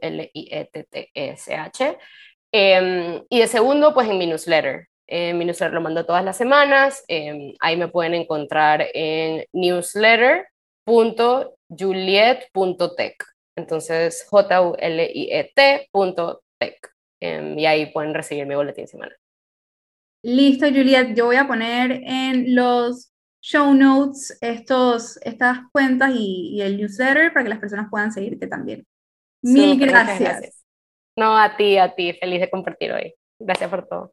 Em, y de segundo, pues en mi newsletter. mi newsletter lo mando todas las semanas. Em, ahí me pueden encontrar en newsletter.juliet.tech. Entonces, J-U-L-I-E-T.tech. Em, y ahí pueden recibir mi boletín semanal. Listo, Juliet. Yo voy a poner en los show notes estos, estas cuentas y, el newsletter para que las personas puedan seguirte también. Mil gracias. No, a ti, a ti. Feliz de compartir hoy. Gracias por todo.